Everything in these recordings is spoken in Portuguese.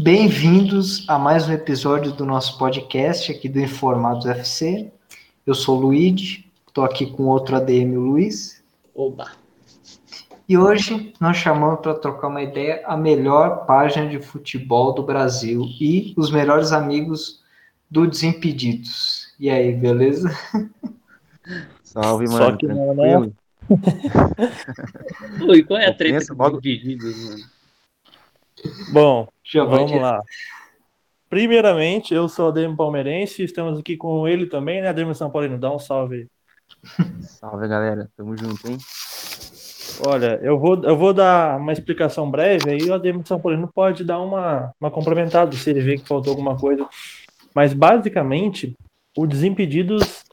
Bem-vindos a mais um episódio do nosso podcast aqui do Informados FC. Eu sou o Luigi, estou aqui com outro ADM, o Luiz. Oba! E hoje nós chamamos para trocar uma ideia a melhor página de futebol do Brasil e os melhores amigos do Desimpedidos. E aí, beleza? Salve, mano. Só que não, né? Ui, qual é a treta dos logo... Desimpedidos, mano? Bom, Já vamos lá. Primeiramente, eu sou o Ademir Palmeirense, estamos aqui com ele também, né, Ademir São Paulino? Dá um salve aí. Salve, galera. Tamo junto, hein? Olha, eu vou, eu vou dar uma explicação breve, aí o Ademir São Paulino pode dar uma, uma complementada se ele vê que faltou alguma coisa. Mas, basicamente, o Desimpedidos,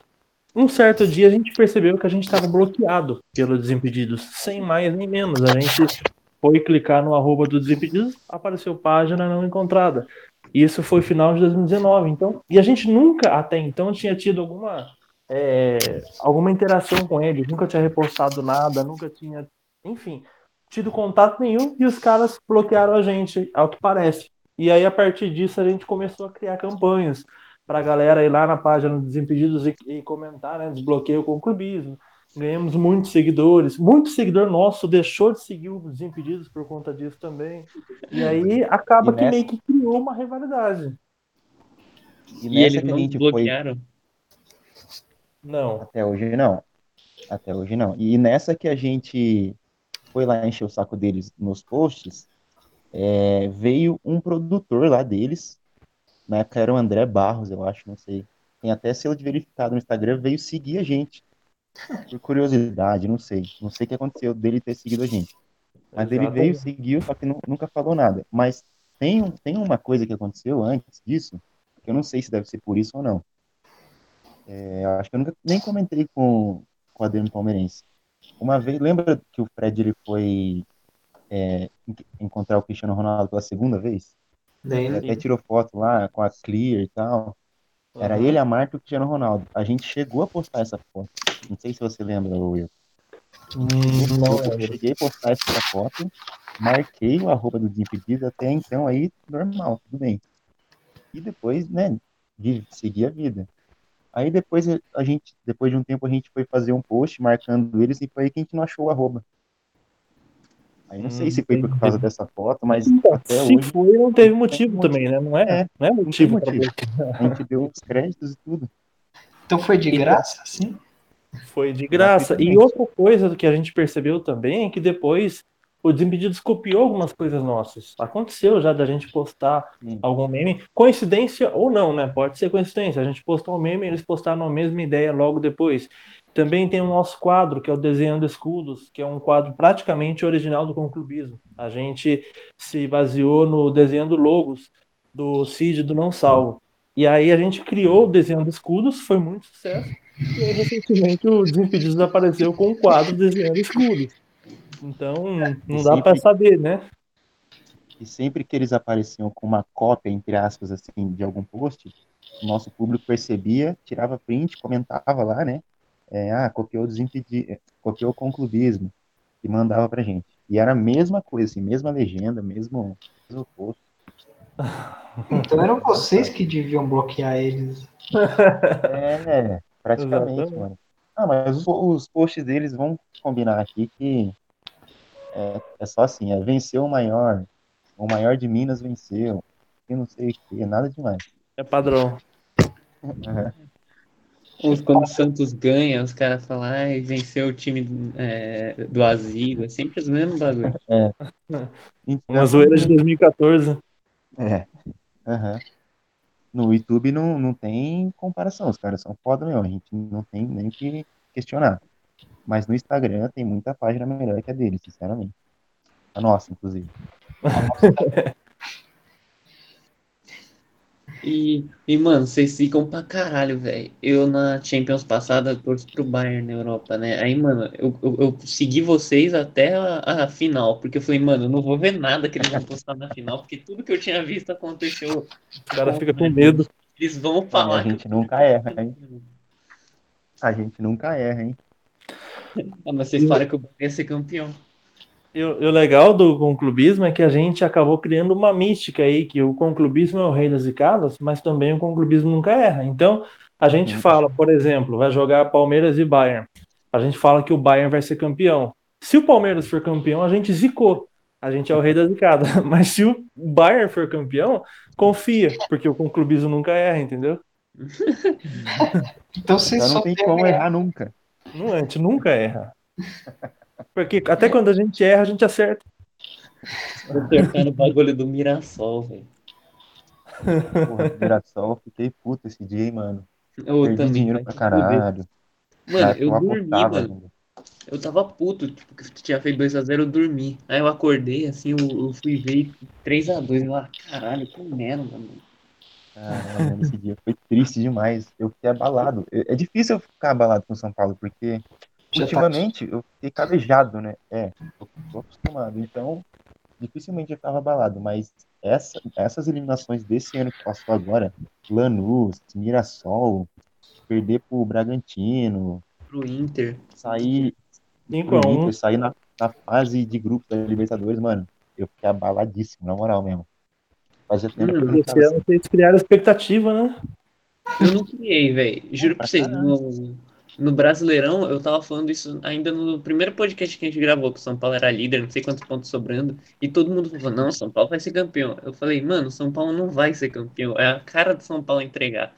um certo dia a gente percebeu que a gente estava bloqueado pelo Desimpedidos, sem mais nem menos. A gente foi clicar no arroba do Desimpedidos, apareceu página não encontrada. Isso foi final de 2019. Então, e a gente nunca até então tinha tido alguma é, alguma interação com eles, nunca tinha repostado nada, nunca tinha, enfim, tido contato nenhum e os caras bloquearam a gente, ao que parece. E aí a partir disso a gente começou a criar campanhas para a galera ir lá na página dos Desimpedidos e, e comentar, né, desbloqueio com clubismo ganhamos muitos seguidores. Muito seguidor nosso deixou de seguir os Desimpedidos por conta disso também. E aí acaba e que meio que criou uma rivalidade. E, e eles não bloquearam? Foi... Não. Até hoje não. Até hoje não. E nessa que a gente foi lá encher o saco deles nos posts, é, veio um produtor lá deles, na época era o André Barros, eu acho, não sei. Tem até selo de verificado no Instagram, veio seguir a gente. Por curiosidade, não sei. Não sei o que aconteceu dele ter seguido a gente. Mas ele veio, seguiu, só que nunca falou nada. Mas tem, tem uma coisa que aconteceu antes disso, que eu não sei se deve ser por isso ou não. É, acho que eu nunca nem comentei com, com a Adriano Palmeirense. Uma vez, lembra que o Fred ele foi é, encontrar o Cristiano Ronaldo pela segunda vez? Ele até tirou foto lá com a Clear e tal. Era uhum. ele, a Marta e o Cristiano Ronaldo. A gente chegou a postar essa foto. Não sei se você lembra, Will. Hum, não, eu cheguei a postar essa foto, marquei o arroba do Desimpedido, até então aí, normal, tudo bem. E depois, né, de seguir a vida. Aí depois a gente, depois de um tempo, a gente foi fazer um post marcando eles e foi aí que a gente não achou o arroba. Aí não hum, sei se foi por causa dessa foto, mas então, até se hoje. foi, não teve motivo também, né? Não é, é não é motivo. motivo. A gente deu os créditos e tudo. Então foi de graça, sim? Foi de graça. E outra coisa que a gente percebeu também é que depois o Desimpedidos copiou algumas coisas nossas. Aconteceu já da gente postar Sim. algum meme. Coincidência ou não, né? Pode ser coincidência. A gente postou um meme e eles postaram a mesma ideia logo depois. Também tem o nosso quadro, que é o Desenho de Escudos, que é um quadro praticamente original do conclubismo. A gente se baseou no desenho logos do Cid do Não Salvo. E aí a gente criou o desenho de escudos, foi muito sucesso. E aí, recentemente, o Desimpedidos apareceu com um quadro desenhando escudos. Então, não dá para saber, né? E sempre que eles apareciam com uma cópia, entre aspas, assim, de algum post, o nosso público percebia, tirava print, comentava lá, né? É, ah, copiou desimpedido, copiou com clubismo e mandava pra gente. E era a mesma coisa, assim, mesma legenda, mesmo, mesmo post. Então eram vocês que deviam bloquear eles. É, praticamente, Exatamente. mano. Ah, mas os, os, posts deles vão combinar aqui que é, é só assim, é venceu o maior, o maior de Minas venceu, e não sei o que, nada demais. É padrão. Uhum. Quando o Santos ganha, os caras falam, ai, venceu o time é, do asilo, é sempre os mesmos bagulho. É. Então, Uma zoeira de 2014. É. Uhum. No YouTube não, não tem comparação, os caras são foda mesmo, a gente não tem nem que questionar. Mas no Instagram tem muita página melhor que a dele, sinceramente. A nossa, inclusive. E, e, mano, vocês ficam pra caralho, velho. Eu na Champions passada torço pro Bayern na Europa, né? Aí, mano, eu, eu, eu segui vocês até a, a, final, porque eu falei, mano, eu não vou ver nada que eles vão postar na final, porque tudo que eu tinha visto aconteceu. O cara fica com medo. Eles vão falar. A gente nunca erra, hein? A gente nunca erra, hein? Ah, mas vocês falam que o Bayern ia ser campeão. E o legal do conclubismo é que a gente acabou criando uma mística aí, que o conclubismo é o rei das zicadas, mas também o conclubismo nunca erra. Então, a gente Uhum. fala, por exemplo, vai jogar Palmeiras e Bayern. A gente fala que o Bayern vai ser campeão. Se o Palmeiras for campeão, a gente zicou. A gente é o rei da zicada. Mas se o Bayern for campeão, confia, porque o conclubismo nunca erra, entendeu? Então vocês Então não tem tem como errar nunca. Não, a gente nunca erra. Porque até quando a gente erra, a gente acerta. Vou acertar no bagulho do Mirassol, velho. Porra, Mirassol, fiquei puto esse dia, hein, mano. Eu Perdi também. dinheiro pra caralho. Mano, Cara, eu dormi, mano. ainda. Eu tava puto, tipo, que tinha feito 2x0, eu dormi. Aí eu acordei, assim, eu, eu fui ver 3x2. Eu, ah, caralho, que merda, mano. Caramba, mano, esse dia foi triste demais. Eu fiquei abalado. É é difícil eu ficar abalado com o São Paulo, porque Tá ultimamente eu fiquei calejado, né? É, eu tô acostumado. Então, dificilmente eu ficava abalado. Mas essa, essas eliminações desse ano que passou agora, Lanús, Mirassol, perder pro Bragantino, Pro Inter. sair 5 pro a 1 Inter, sair na, na fase de grupos da Libertadores, mano, eu fiquei abaladíssimo, na moral mesmo. Fazia tempo que eu não Esse ficava ano vocês criaram expectativa, né? Eu não criei, velho. Juro pra Pra vocês, caralho. No, Brasileirão, eu tava falando isso ainda no primeiro podcast que a gente gravou, que o São Paulo era líder, não sei quantos pontos sobrando, e todo mundo falou, não, São Paulo vai ser campeão. Eu falei, mano, São Paulo não vai ser campeão, é a cara do São Paulo entregar.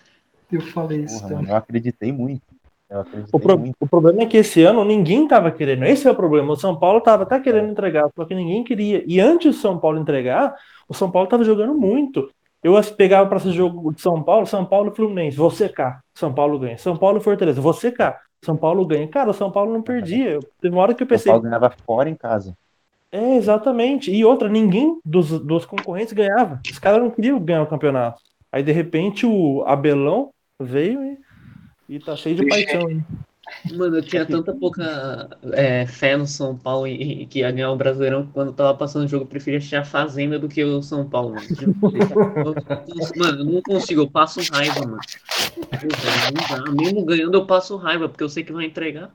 Eu falei isso Porra, também. mano, eu acreditei muito. Eu acreditei O, pro- muito. o problema é que esse ano ninguém tava querendo. Esse é o problema. O São Paulo tava até querendo entregar, só que ninguém queria. E antes do São Paulo entregar, o São Paulo tava jogando muito. Eu pegava para esse jogo de São Paulo, São Paulo e Fluminense, você cá, São Paulo ganha. São Paulo e Fortaleza, você cá, São Paulo ganha. Cara, o São Paulo não perdia. Eu- Teve uma hora que eu O pensei, Paulo ganhava fora em casa. é, exatamente. E outra, ninguém dos, dos concorrentes ganhava. Os caras não queriam ganhar o campeonato. Aí, de repente, o Abelão veio e, e tá cheio de paixão. hein? Mano, eu tinha tanta pouca é, fé no São Paulo e, e que ia ganhar o Brasileirão que quando eu tava passando o jogo eu preferia assistir a Fazenda do que o São Paulo, mano. Vocês. Eu- Mano, eu não consigo, eu passo raiva, mano. Não dá. Mesmo ganhando, eu passo raiva, porque eu sei que vai entregar.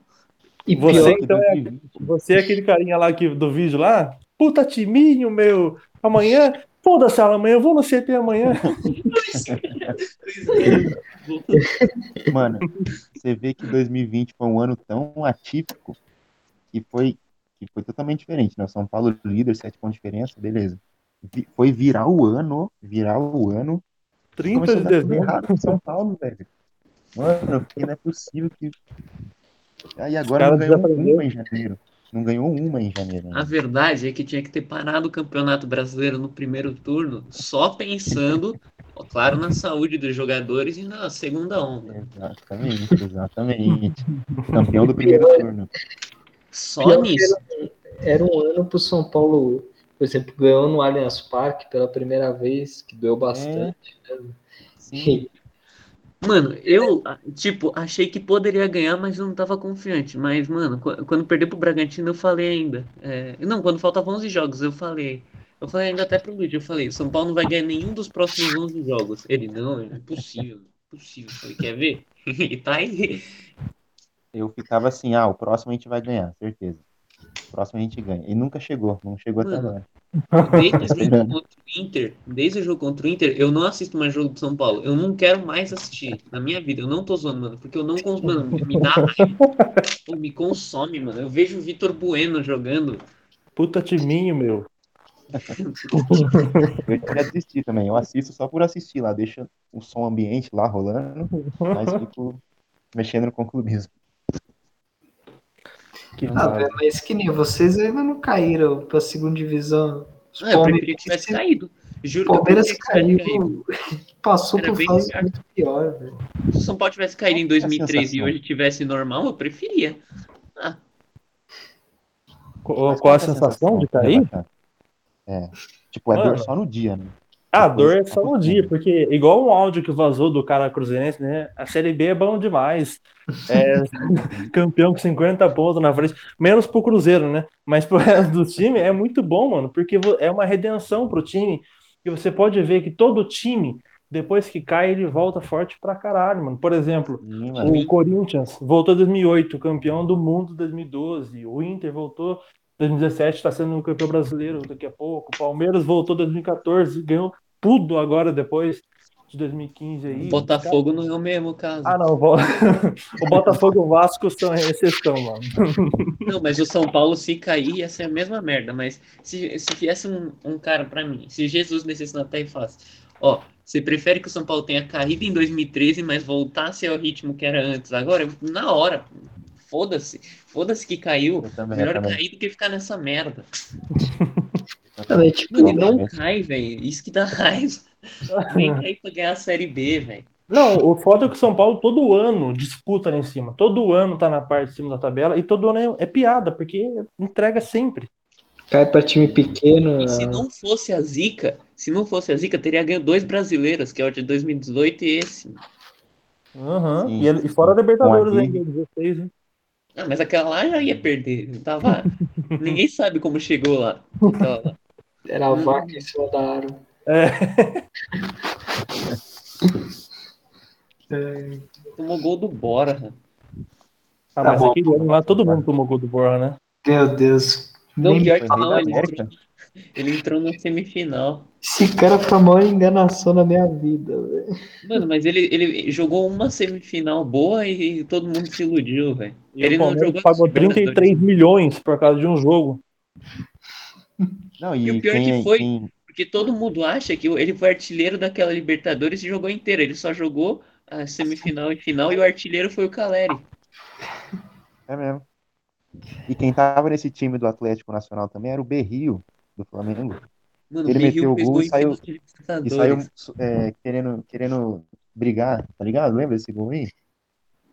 E Você- então é- 2020, Você é aquele carinha lá que, do vídeo lá? Puta timinho, meu. Amanhã, foda-se, amanhã eu vou no CT amanhã. Mano, você vê que 2020 foi um ano tão atípico que foi, que foi totalmente diferente, né? O São Paulo líder, sete pontos de diferença, beleza. Foi virar o ano, virar o ano. 30 Começou de dezembro. São Paulo, velho. Mano, fiquei, não é possível que. Aí agora ganhou uma em janeiro. Não ganhou uma em janeiro. A Né? verdade é que tinha que ter parado o Campeonato Brasileiro no primeiro turno, só pensando, ó, claro, na saúde dos jogadores e na segunda onda. Exatamente, exatamente. Campeão do primeiro turno. Só Pior nisso. era um ano pro São Paulo, por exemplo, ganhou no Allianz Parque pela primeira vez, que doeu bastante. Sim. Mano, eu, tipo, achei que poderia ganhar, mas eu não tava confiante. Mas, mano, qu- quando perdeu pro Bragantino, eu falei ainda. é, Não, quando faltavam 11 jogos, eu falei. Eu falei ainda até pro Luiz, eu falei, São Paulo não vai ganhar nenhum dos próximos 11 jogos. Ele, não, é impossível, impossível. Eu falei, quer ver? E tá aí. Eu ficava assim, ah, o próximo a gente vai ganhar, certeza. Próximo a gente ganha. E nunca chegou, não chegou até Mano. agora. Desde o jogo contra o Inter, desde o jogo contra o Inter, eu não assisto mais jogo do São Paulo. Eu não quero mais assistir na minha vida. Eu não tô zoando, mano, porque eu não consigo, mano, me dá raiva. Me consome, mano. Eu vejo o Vitor Bueno jogando. Puta timinho, meu. Eu já desisti também. Eu assisto só por assistir lá, deixa o som ambiente lá rolando, mas fico mexendo no conclubismo. Que Ah, velho, mas que nem vocês ainda não caíram pra segunda divisão. Os Ah, eu preferia que tivesse caído. Juro Palmeiras que caído. caiu, passou Era por fase muito pior, velho. Se o São Paulo tivesse caído em Qual que é a 2003 e sensação? hoje tivesse normal, eu preferia. Qual, Mas qual a que é sensação de cair? É. Tipo, é dor Mano. só no dia, né? Ah, Depois dor é só um dia, porque igual um áudio que vazou do cara cruzeirense, né? A Série B é bom demais. É, campeão com 50 pontos na frente, menos pro Cruzeiro, né? Mas pro resto do time é muito bom, mano, porque é uma redenção pro time. E você pode ver que todo time, depois que cai, ele volta forte pra caralho, mano. Por exemplo, Sim, mano. o Corinthians voltou em 2008, campeão do mundo em 2012. O Inter voltou 2017 está sendo um campeão brasileiro daqui a pouco. O Palmeiras voltou em 2014, ganhou tudo agora depois de 2015 aí. Botafogo não é o mesmo caso. Ah, não. o Botafogo e o Vasco são exceção, mano. Não, mas o São Paulo, se cair, ia ser a mesma merda. Mas se, se viesse um, um cara pra mim, se Jesus descesse na terra e falasse: Ó, você prefere que o São Paulo tenha caído em 2013, mas voltasse ao ritmo que era antes? Agora, na hora, foda-se. Foda-se que caiu. Também, Melhor cair do que ficar nessa merda. Também, tipo, Mano, e não também. cai, velho. Isso que dá raiva. Nem cair pra ganhar a Série B, velho. Não, o foda é que o São Paulo todo ano disputa lá em cima. Todo ano tá na parte de cima da tabela e todo ano é, é piada, porque entrega sempre. cai pra time pequeno. E se não fosse a Zica, se não fosse a Zica, teria ganho dois brasileiros, que é o de 2018 e esse. Aham. Sim. E, ele- e fora a Libertadores ainda, 16, hein? Ah, mas aquela lá já ia perder. Tava... Ninguém sabe como chegou lá. Aquela lá. Era a vaca em cima da árvore. É. É, Tomou gol do Bora. Ah, Tá mas bom. aquele ano lá todo mundo tomou gol do Borra, né? Meu Deus. Não, Nem- pior que não, ele entrou, ele entrou na semifinal. Esse cara foi a maior enganação da minha vida, velho. Mano, mas ele, ele jogou uma semifinal boa e todo mundo se iludiu, velho. E Ele não jogou pagou Libertadores. 33 milhões por causa de um jogo. Não, E e, o pior quem, que foi- quem- Porque todo mundo acha que ele foi artilheiro daquela Libertadores e jogou inteira. Ele só jogou a semifinal e final e o artilheiro foi o Caleri. É mesmo. E quem tava nesse time do Atlético Nacional também era o Berrio, do Flamengo. Mano, Ele meteu o gol e saiu- E saiu é, querendo, querendo brigar, tá ligado? Lembra desse gol aí?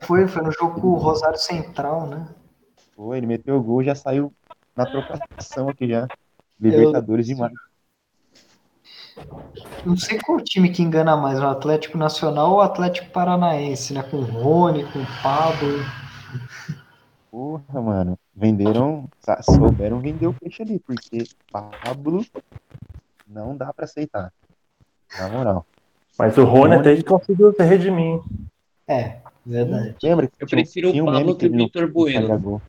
Foi, foi no jogo com o Rosário Central, né? Foi, ele meteu o gol e já saiu na trocação aqui já. Libertadores demais. Não sei qual time que engana mais, o Atlético Nacional ou o Atlético Paranaense, né? Com o Rony, com o Pablo. Porra, mano. Venderam, souberam vender o peixe ali, porque Pablo não dá pra aceitar. Na moral. Mas o Rony Rony- até que conseguiu se redimir. É, verdade. Lembra que Eu tinha- prefiro o tinha Pablo que o ele Vitor Bueno.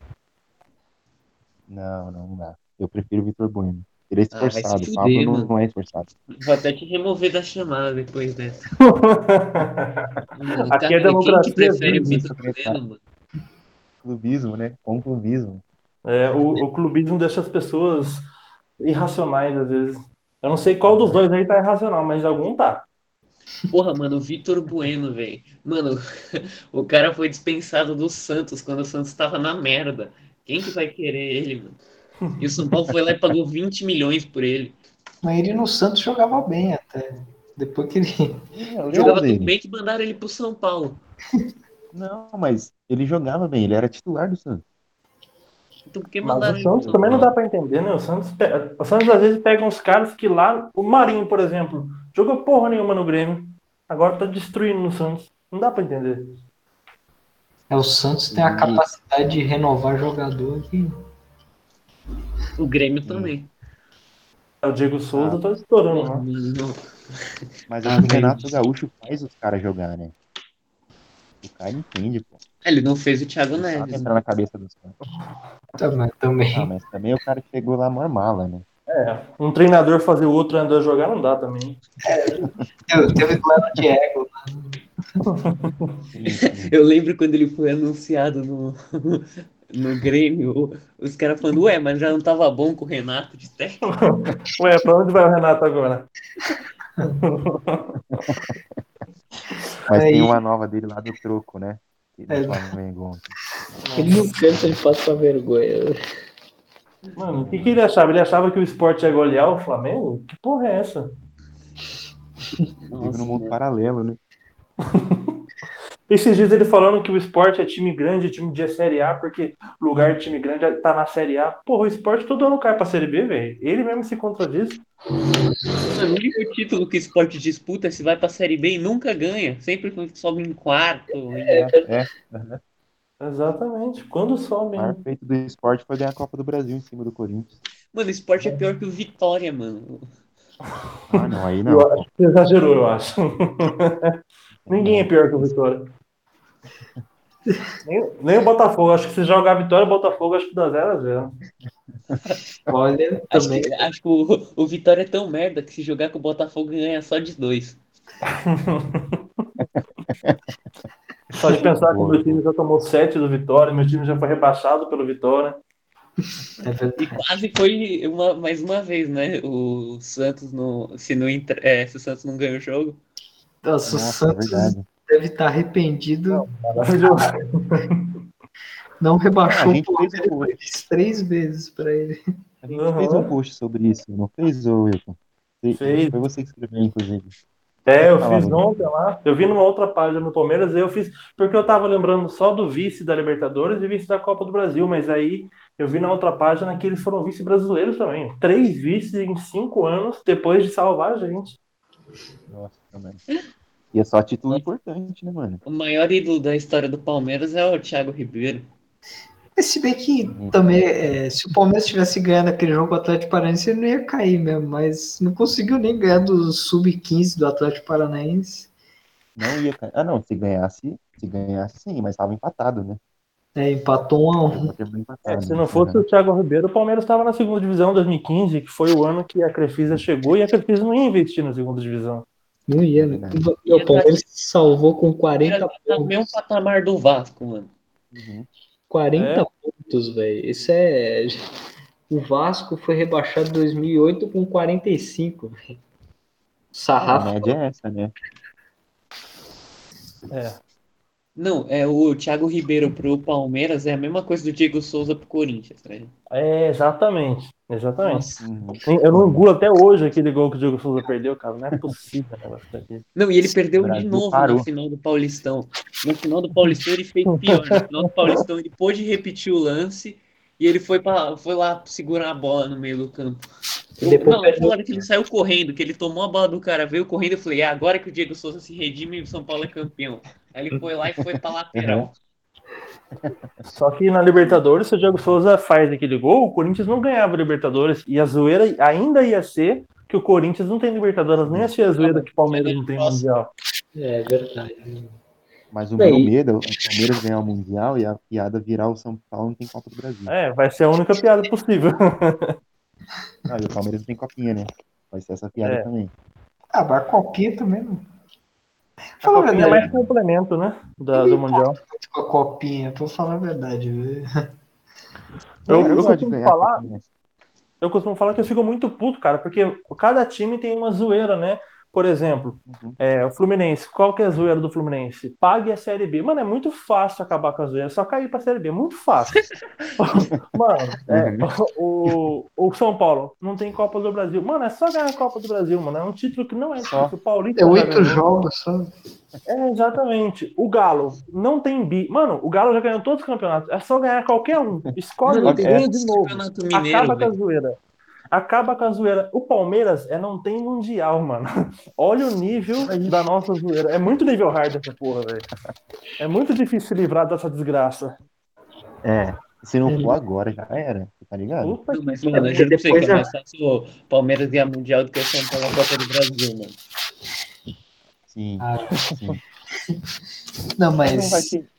não, não dá. Eu prefiro o Vitor Bueno. Ele é Ah, esforçado. fuder, Pablo não, não é esforçado. Vou até te remover da chamada depois dessa. Mano, Aqui é cara, democracia Quem que prefere o Vitor. Bueno, mano? Clubismo, né? Com clubismo. É, o, o clubismo deixa as pessoas irracionais às vezes. Eu não sei qual dos dois aí tá irracional, mas algum tá. Porra, mano, o Vitor Bueno, velho. Mano, o cara foi dispensado do Santos quando o Santos tava na merda. Quem que vai querer ele, mano? E o São Paulo foi lá e pagou 20 milhões por ele. Mas ele no Santos jogava bem até. Depois que ele. Eu Jogava tão bem que mandaram ele pro São Paulo. Não, mas ele jogava bem, ele era titular do Santos. Então por que Mas mandaram o Santos também não dá pra entender, né? O Santos, o Santos às vezes pega uns caras que lá. O Marinho, por exemplo, jogou porra nenhuma no Grêmio. Agora tá destruindo no Santos. Não dá pra entender. É, o Santos tem a capacidade de renovar jogador que. O Grêmio também. O Diego Souza tá estourando, Porra, né? não. Mas Ah, o. Renato Gaúcho faz os caras jogar, né? O cara entende, pô. Ele não fez o Thiago Ele sabe Neves. entrar na cabeça dos caras. Também. também. Ah, mas também o cara que chegou lá maior mala, né? É, um treinador fazer o outro treinador jogar não dá também. Teve, teve duelo de ego. Sim. Eu lembro quando ele foi anunciado no, no Grêmio, os caras falando, ué, mas já não tava bom com o Renato de técnico? Ué, pra onde vai o Renato agora? Mas Aí- tem uma nova dele lá do troco, né? Que do É. Flamengo. Ele não canta, ele passa vergonha. Mano, o que, que ele achava? Ele achava que o esporte ia golear o Flamengo? Que porra é essa? Vive no mundo paralelo, né? Esses dias ele falando que o esporte é time grande, time de Série A, porque lugar de time grande tá na Série A. Porra, o esporte todo ano cai pra Série B, velho. Ele mesmo se contradiz. Mano, o único título que o esporte disputa é se vai pra Série B e nunca ganha. Sempre sobe em quarto. em- É, aham. Exatamente. Quando sobe, o maior feito do esporte foi ganhar a Copa do Brasil em cima do Corinthians. Mano, o esporte é pior que o Vitória, mano. Ah, não, aí não. Eu acho que você exagerou, eu acho. Ninguém é pior que o Vitória. Nem, nem o Botafogo. Acho que se jogar Vitória e Botafogo, acho que dá 0 a 0 Olha, Acho também. que, acho que o, o Vitória é tão merda que se jogar com o Botafogo ganha só de dois. Só de pensar que o meu time já tomou 7 do Vitória, meu time já foi rebaixado pelo Vitória. É. E quase foi uma, mais uma vez, né? O Santos não. Se, não entra- é, se o Santos não ganha o jogo. Nossa, o Nossa, é Santos verdade. Deve estar arrependido. Maravilhoso. Não rebaixou Ah, o o- depois, três vezes pra ele. A gente Uhum. fez um post sobre isso, não fez, ô Wilton? Foi- Fez. Foi você que escreveu, inclusive. É, eu fiz Bruno. ontem lá. Eu vi numa outra página no Palmeiras, eu fiz. Porque eu tava lembrando só do vice da Libertadores e vice da Copa do Brasil, mas aí eu vi na outra página que eles foram vice brasileiros também. Três vices em cinco anos depois de salvar a gente. Nossa, também. E é só título importante, né, mano? O maior ídolo da história do Palmeiras é o Thiago Ribeiro. Mas Se bem que também, é, se o Palmeiras tivesse ganhando aquele jogo com o Atlético Paranaense, ele não ia cair mesmo, mas não conseguiu nem ganhar do Sub-15 do Atlético Paranaense. Não ia cair. Ah, não, se ganhasse, se ganhasse sim, mas tava empatado, né? É, empatou um a um. É, se não fosse o Thiago Ribeiro, o Palmeiras estava na segunda divisão em 2015, que foi o ano que a Crefisa chegou e a Crefisa não ia investir na segunda divisão. Não ia, né? Verdade. O Palmeiras salvou com 40 Tá no mesmo pontos. patamar do Vasco, mano. Uhum. 40 É. pontos, velho. Isso é. O Vasco foi rebaixado em 2008 com 45, velho. A Sarrafo. média é essa, né? É. Não, é o Thiago Ribeiro pro Palmeiras é a mesma coisa do Diego Souza pro Corinthians, né? É, exatamente. Exatamente. Nossa. Eu não engulo até hoje aquele gol que o Diego Souza perdeu, cara. Não é possível. Não, e ele perdeu de Brasil novo parou. na final do Paulistão. No final do Paulistão ele fez pior. No final do Paulistão ele pôde repetir o lance e ele foi, pra, foi lá segurar a bola no meio do campo. E depois não, perdeu. na hora que ele saiu correndo, que ele tomou a bola do cara, veio correndo, eu falei, é agora que o Diego Souza se redime e o São Paulo é campeão. Aí ele foi lá e foi pra lateral. Só que na Libertadores, se o Diego Souza faz aquele gol, o Corinthians não ganhava Libertadores. E a zoeira ainda ia ser que o Corinthians não tem Libertadores, nem a zoeira que o Palmeiras não tem Mundial. É verdade. Mas o meu medo é o Palmeiras ganhar o Mundial e a piada virar o São Paulo não tem Copa do Brasil. É, vai ser a única piada possível. Ah, e o Palmeiras não tem copinha, né? Vai ser essa piada É. também. Ah, mas a copinha também não. Fala a copinha é verdade. mais complemento, né? Da, do Mundial. Com a copinha, pra falar a verdade. Eu, eu costumo falar, eu costumo falar que eu fico muito puto, cara, porque cada time tem uma zoeira, né? Por exemplo, Uhum. é, o Fluminense, qual que é a zoeira do Fluminense? Pague a Série B. Mano, é muito fácil acabar com a zoeira, é só cair pra Série B, muito fácil. Mano, é, o, o São Paulo não tem Copa do Brasil. Mano, é só ganhar a Copa do Brasil, mano. É um título que não é Só. difícil. O Paulista É já oito jogos só. É, exatamente. O Galo não tem bi. Mano, o Galo já ganhou todos os campeonatos. É só ganhar qualquer um. Escolhe Não, e é. ganha de novo. Campeonato Mineiro, Acaba com a zoeira. Acaba com a zoeira. O Palmeiras é não tem mundial, mano. Olha o nível da nossa zoeira. É muito nível hard essa porra, velho. É muito difícil se livrar dessa desgraça. É. Se não for agora, já era. Tá ligado? Não, que mas, mano, eu Depois que é mais fácil o Palmeiras ganhar Mundial do que o São Paulo na Copa do Brasil, mano. Sim. Ah, sim. Não, Não mas. ter.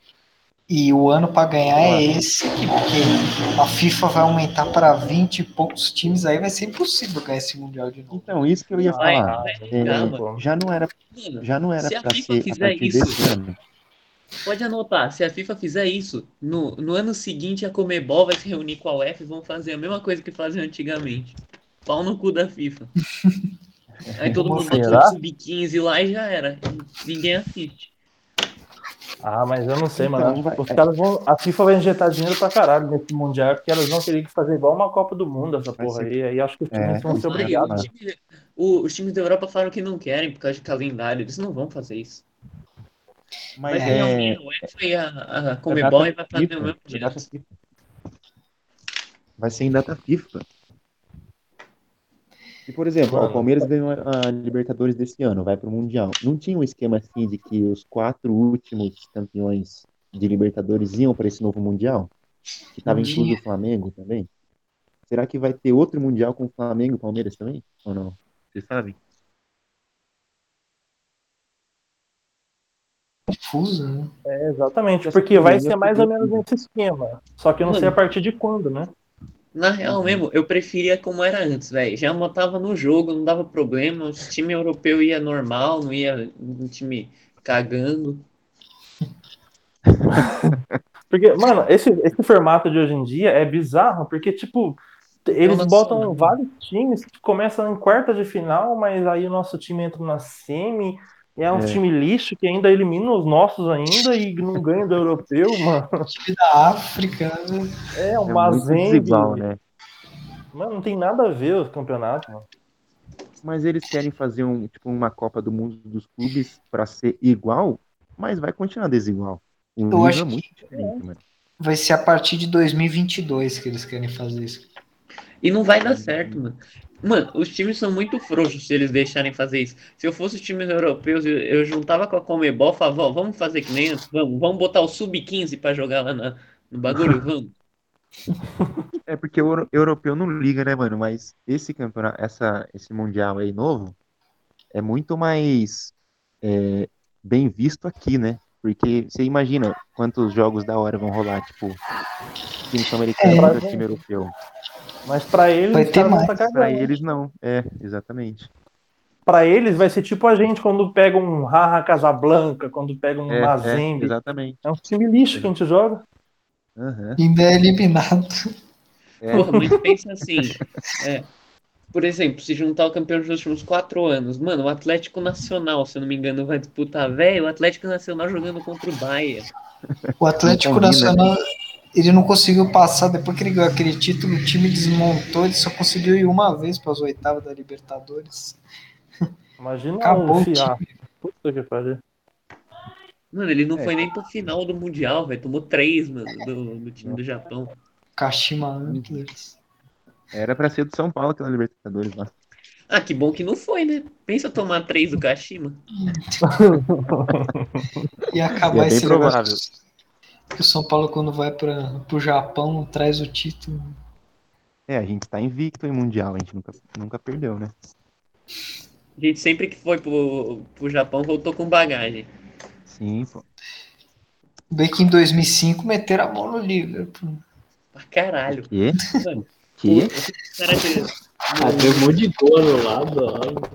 E o ano pra ganhar é esse, porque a FIFA vai aumentar para 20 e poucos times, aí vai ser impossível ganhar esse Mundial de novo. Então, isso que eu ia Vai, falar. vai É, já não era, Mano, já não era Se a pra FIFA ser a partir isso- desse ano. Pode anotar, se a FIFA fizer isso, no, no ano seguinte a Comebol vai se reunir com a UEFA e vão fazer a mesma coisa que faziam antigamente. Pau no cu da FIFA. Aí todo mundo bota Será? um sub-15 lá e já era. Ninguém assiste. Ah, mas eu não sei, Então, mano. vai- Os caras vão. A FIFA vai injetar dinheiro pra caralho nesse mundial, porque elas vão querer fazer igual uma Copa do Mundo, essa Vai porra ser- aí. Aí acho que os É, times vão ser o obrigados. time- o- os times da Europa falaram que não querem por causa de calendário. Eles não vão fazer isso. Mas Vai ganhar é. alguém, a UEFA e a, a Comebol e vai fazer o mesmo é direto. Vai ser em data FIFA. E, por exemplo, ó, o Palmeiras ganhou a Libertadores desse ano, vai pro Mundial. Não tinha um esquema assim de que os quatro últimos campeões de Libertadores iam para esse novo Mundial? Que estava incluso o Flamengo também? Será que vai ter outro Mundial com o Flamengo e o Palmeiras também? Ou não? Vocês sabem? Confuso, né? É, exatamente, porque vai ser mais ou menos nesse esquema. Só que eu não sei a partir de quando, né? Na real mesmo, eu preferia como era antes, velho. Já matava no jogo, não dava problema. O time europeu ia normal, não ia um time cagando. Porque, mano, esse, esse formato de hoje em dia é bizarro, porque, tipo, eles Não botam vários times que começam em quarta de final, mas aí o nosso time entra na semi, e é um É. time lixo que ainda elimina os nossos ainda e não ganha do europeu, mano. Time da África. né? É É uma muito Zengue. desigual, né? Mano, não tem nada a ver os campeonatos, mano. Mas eles querem fazer um, tipo, uma Copa do Mundo dos clubes pra ser igual, mas vai continuar desigual. O nível acho é muito diferente, mano. Vai ser a partir de 2022 que eles querem fazer isso. E não vai dar certo, mano. Mano, os times são muito frouxos se eles deixarem fazer isso. Se eu fosse os times europeus, eu, eu juntava com a Comebol e falava, vamos fazer que nem antes, vamos, vamos botar o Sub-15 pra jogar lá na- no bagulho, vamos. É porque o euro- europeu não liga, né, mano? Mas esse campeonato, essa, esse mundial aí novo é muito mais é, bem visto aqui, né? Porque você imagina quantos jogos da hora vão rolar, tipo, time sul-americano É. contra time europeu. Mas pra eles, Vai ter mais. tá. Pra eles não, é, exatamente. Pra eles vai ser tipo a gente quando pega um Raha Casablanca, quando pega um É, é, Mazembe. exatamente. É um time lixo que a gente joga. Aham. Ainda é eliminado. É. Porra, mas pensa assim, é, por exemplo, se juntar o campeão dos últimos quatro anos, mano, o Atlético Nacional, se eu não me engano, vai disputar, velho, o Atlético Nacional jogando contra o Bahia. O Atlético Nacional, ele não conseguiu passar, depois que ele ganhou aquele título, o time desmontou, ele só conseguiu ir uma vez para as oitavas da Libertadores. Imagina Acabou um o. Puta que pariu. Mano, ele não É. foi nem pro final do Mundial, velho, tomou três, mano, do, do time do Japão. Kashima Antlers. Era pra ser do São Paulo aquela Libertadores lá. Ah, que bom que não foi, né? Pensa tomar três do Kashima. E acabar é bem esse provável. negócio. Que o São Paulo, quando vai para o Japão, traz o título. É, a gente tá invicto em Mundial, a gente nunca, nunca perdeu, né? A gente sempre que foi pro, pro Japão voltou com bagagem. Sim, pô. Bem que em 2005 meteram a mão no Liverpool. Pra caralho. Que? Mano, Que? o que- Ah, tem um monte de gol anulado. ó.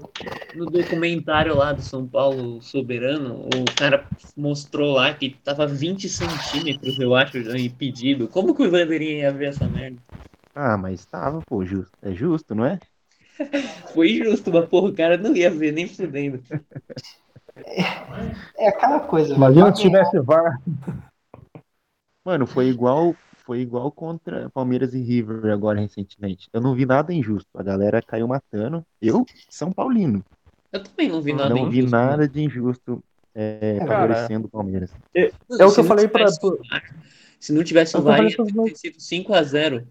no documentário lá do São Paulo Soberano, o cara mostrou lá que tava 20 centímetros, eu acho, já impedido. Como que o Bandeirinha ia ver essa merda? Ah, mas tava, pô, justo. É justo, não é? Foi justo, mas porra, o cara não ia ver nem fudendo. É aquela coisa. Imagina se tivesse VAR. Mano, foi igual, foi igual contra Palmeiras e River agora recentemente. Eu não vi nada injusto. A galera caiu matando. Eu, São Paulino, Eu também não vi nada não vi injusto, né? nada de injusto é, Cara, favorecendo o Palmeiras. Mano, É o que eu não falei VAR- Se não tivesse É o VAR, falei ia pros meus- ter sido 5x0.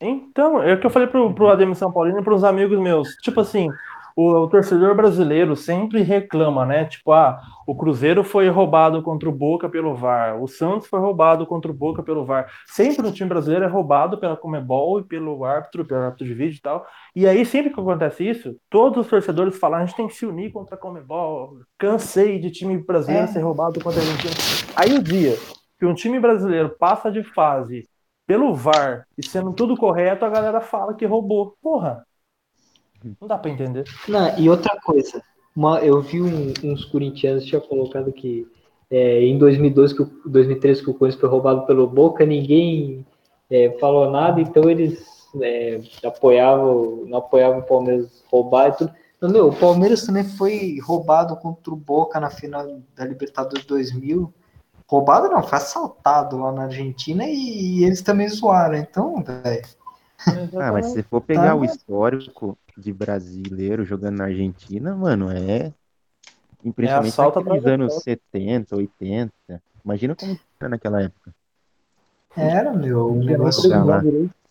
Então, é o que eu falei pro, pro Ademir São Paulino e pros amigos meus. Tipo assim, o, o torcedor brasileiro sempre reclama, né? Tipo, ah, o Cruzeiro foi roubado contra o Boca pelo VAR, o Santos foi roubado contra o Boca pelo VAR. Sempre o time brasileiro é roubado pela Comebol e pelo árbitro, pelo árbitro de vídeo e tal. E aí, sempre que acontece isso, todos os torcedores falam, a gente tem que se unir contra a Comebol. Cansei de time brasileiro É. ser roubado contra a Argentina. Aí o dia que um time brasileiro passa de fase pelo VAR e sendo tudo correto, a galera fala que roubou. Porra. Não dá pra entender. Não, e outra coisa, uma- eu vi um- uns corintianos tinha colocado que é, em 2012, que o, 2013 que o Corinthians foi roubado pelo Boca, ninguém é, falou nada, então eles é, apoiavam, não apoiavam o Palmeiras roubar e tudo. Não, meu, o Palmeiras também foi roubado contra o Boca na final da Libertadores 2000. Roubado não, foi assaltado lá na Argentina e, eles também zoaram. Então, velho. Ah, mas se for pegar Tá. o histórico de brasileiro jogando na Argentina, mano, é. Principalmente atrás de anos assalto. 70, 80. Imagina como era naquela época. Era, meu, o negócio. lá.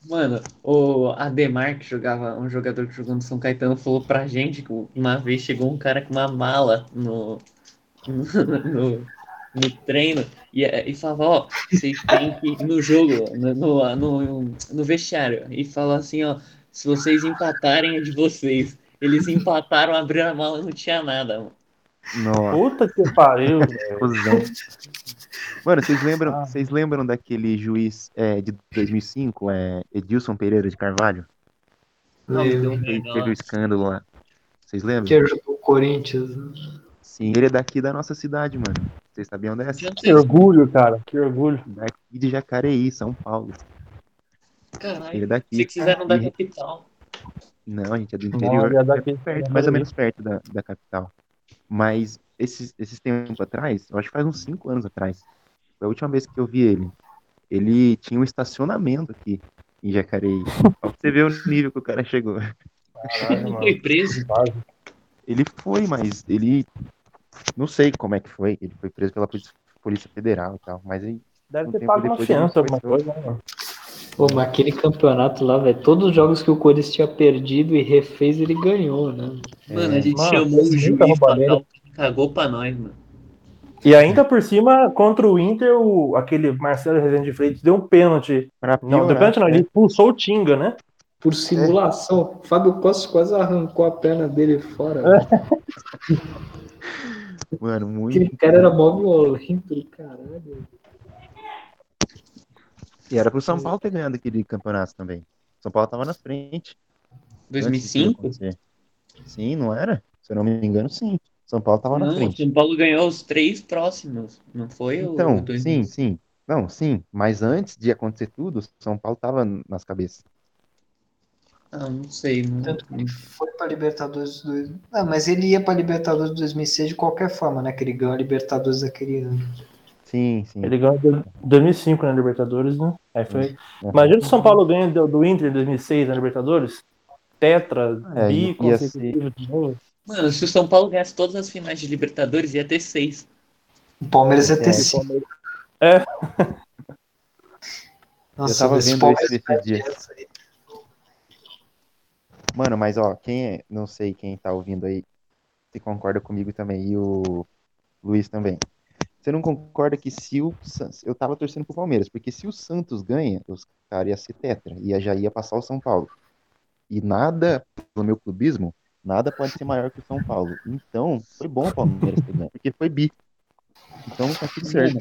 Mano, o Ademar, que jogava, um jogador que jogou no São Caetano, falou pra gente que uma vez chegou um cara com uma mala no, no, no treino e, e falava, ó, vocês têm que ir no jogo, no, no, no, no vestiário, e falou assim, ó, se vocês empatarem é de vocês. Eles empataram, abriram a mala, não tinha nada, mano. Nossa, Puta que pariu, velho. Mano, vocês lembram, Ah. vocês lembram daquele juiz é, de 2005, é, Edilson Pereira de Carvalho? Não, merda teve o lá. escândalo lá. Vocês lembram? Que ajudou o Corinthians. né? Sim, ele é daqui da nossa cidade, mano. Vocês sabiam dessa? Não Que orgulho, cara. Que orgulho. Daqui de Jacareí, São Paulo. Ele caralho. é daqui. Sei que fizeram da E- capital. Não, a gente é do Não, interior. ele é daqui. perto, mais ou menos perto da, da capital. Mas esses, esses tempos atrás, eu acho que faz uns 5 anos atrás, foi a última vez que eu vi ele. Ele tinha um estacionamento aqui em Jacareí. Você ver o nível que o cara chegou. Caralho, Não mano. foi preso. Ele foi, mas ele. Não sei como é que foi. Ele foi preso pela Polícia, Federal e tal. Mas aí, Deve Um ter pago uma ele fiança, alguma coisa, né, mano? Pô, mas aquele campeonato lá, velho, todos os jogos que o Corinthians tinha perdido e refez, ele ganhou, né? Mano, a gente Mano, chamou o juiz pra roubalheira. tal, cagou pra nós, mano. E ainda por cima, contra o Inter, o, aquele Marcelo Rezende Freitas deu um pênalti. pra Não, deu pênalti não, ele expulsou o Tinga, né? Por simulação. Fábio Costa quase arrancou a perna dele fora. velho. Mano, muito. Aquele cara era mó violento do caralho. E era pro São Paulo ter ganhado aquele campeonato também. São Paulo tava na frente. antes disso 2005? acontecer. Sim, não era? Se eu não me engano, sim. São Paulo tava na Não, o frente. São Paulo ganhou os três próximos. Não foi o Então, 2005? sim, sim. Não, sim. Mas antes de acontecer tudo, São Paulo tava nas cabeças. Ah, não sei. Não... Tanto que ele foi pra Libertadores do. Ah, mas ele ia pra Libertadores de 2006 de qualquer forma, né? Que ele ganhou a Libertadores daquele ano. Sim, sim. Ele ganhou em 2005 na Libertadores, né? Aí foi. Uhum. Imagina se o São Paulo ganha do, do Inter em 2006 na Libertadores. Tetra, É, bi, consecutivo de novo. Mano, se o São Paulo ganhasse todas as finais de Libertadores, ia ter seis. O Palmeiras ia ter É, cinco. É. Nossa, Eu tava esse vendo Palmeiras esse essa aí. Mano, mas ó, quem é, não sei quem tá ouvindo aí, se concorda comigo também, e o Luiz também. Você não concorda que se o Santos, eu tava torcendo pro Palmeiras, porque se o Santos ganha, os caras ia ser tetra, ia já ia passar o São Paulo. E nada, no meu clubismo, nada pode ser maior que o São Paulo. Então, foi bom o Palmeiras ter ganho, porque foi bi. Então tá tudo certo.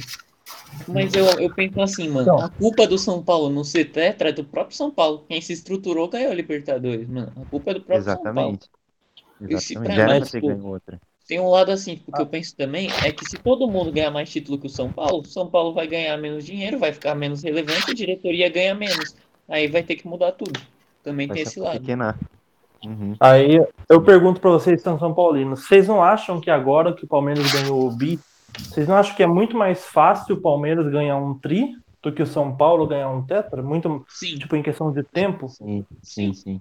Mas eu, eu penso assim, mano, Então. a culpa do São Paulo não ser tetra é do próprio São Paulo. Quem se estruturou ganhou a Libertadores, mano. A culpa é do próprio São Paulo. Exatamente. Esse Exatamente. pra Já era pra ter tipo, ganho outra. Tem um lado assim, o que eu penso também é que se todo mundo ganhar mais título que o São Paulo, o São Paulo vai ganhar menos dinheiro, vai ficar menos relevante, a diretoria ganha menos. Aí vai ter que mudar tudo. Também Vai tem se esse lado. Uhum. Aí eu pergunto pra vocês que são São Paulinos, vocês não acham que agora que o Palmeiras ganhou o bi, vocês não acham que é muito mais fácil o Palmeiras ganhar um tri do que o São Paulo ganhar um tetra? Muito, Sim. tipo, em questão de tempo? Sim, sim, sim.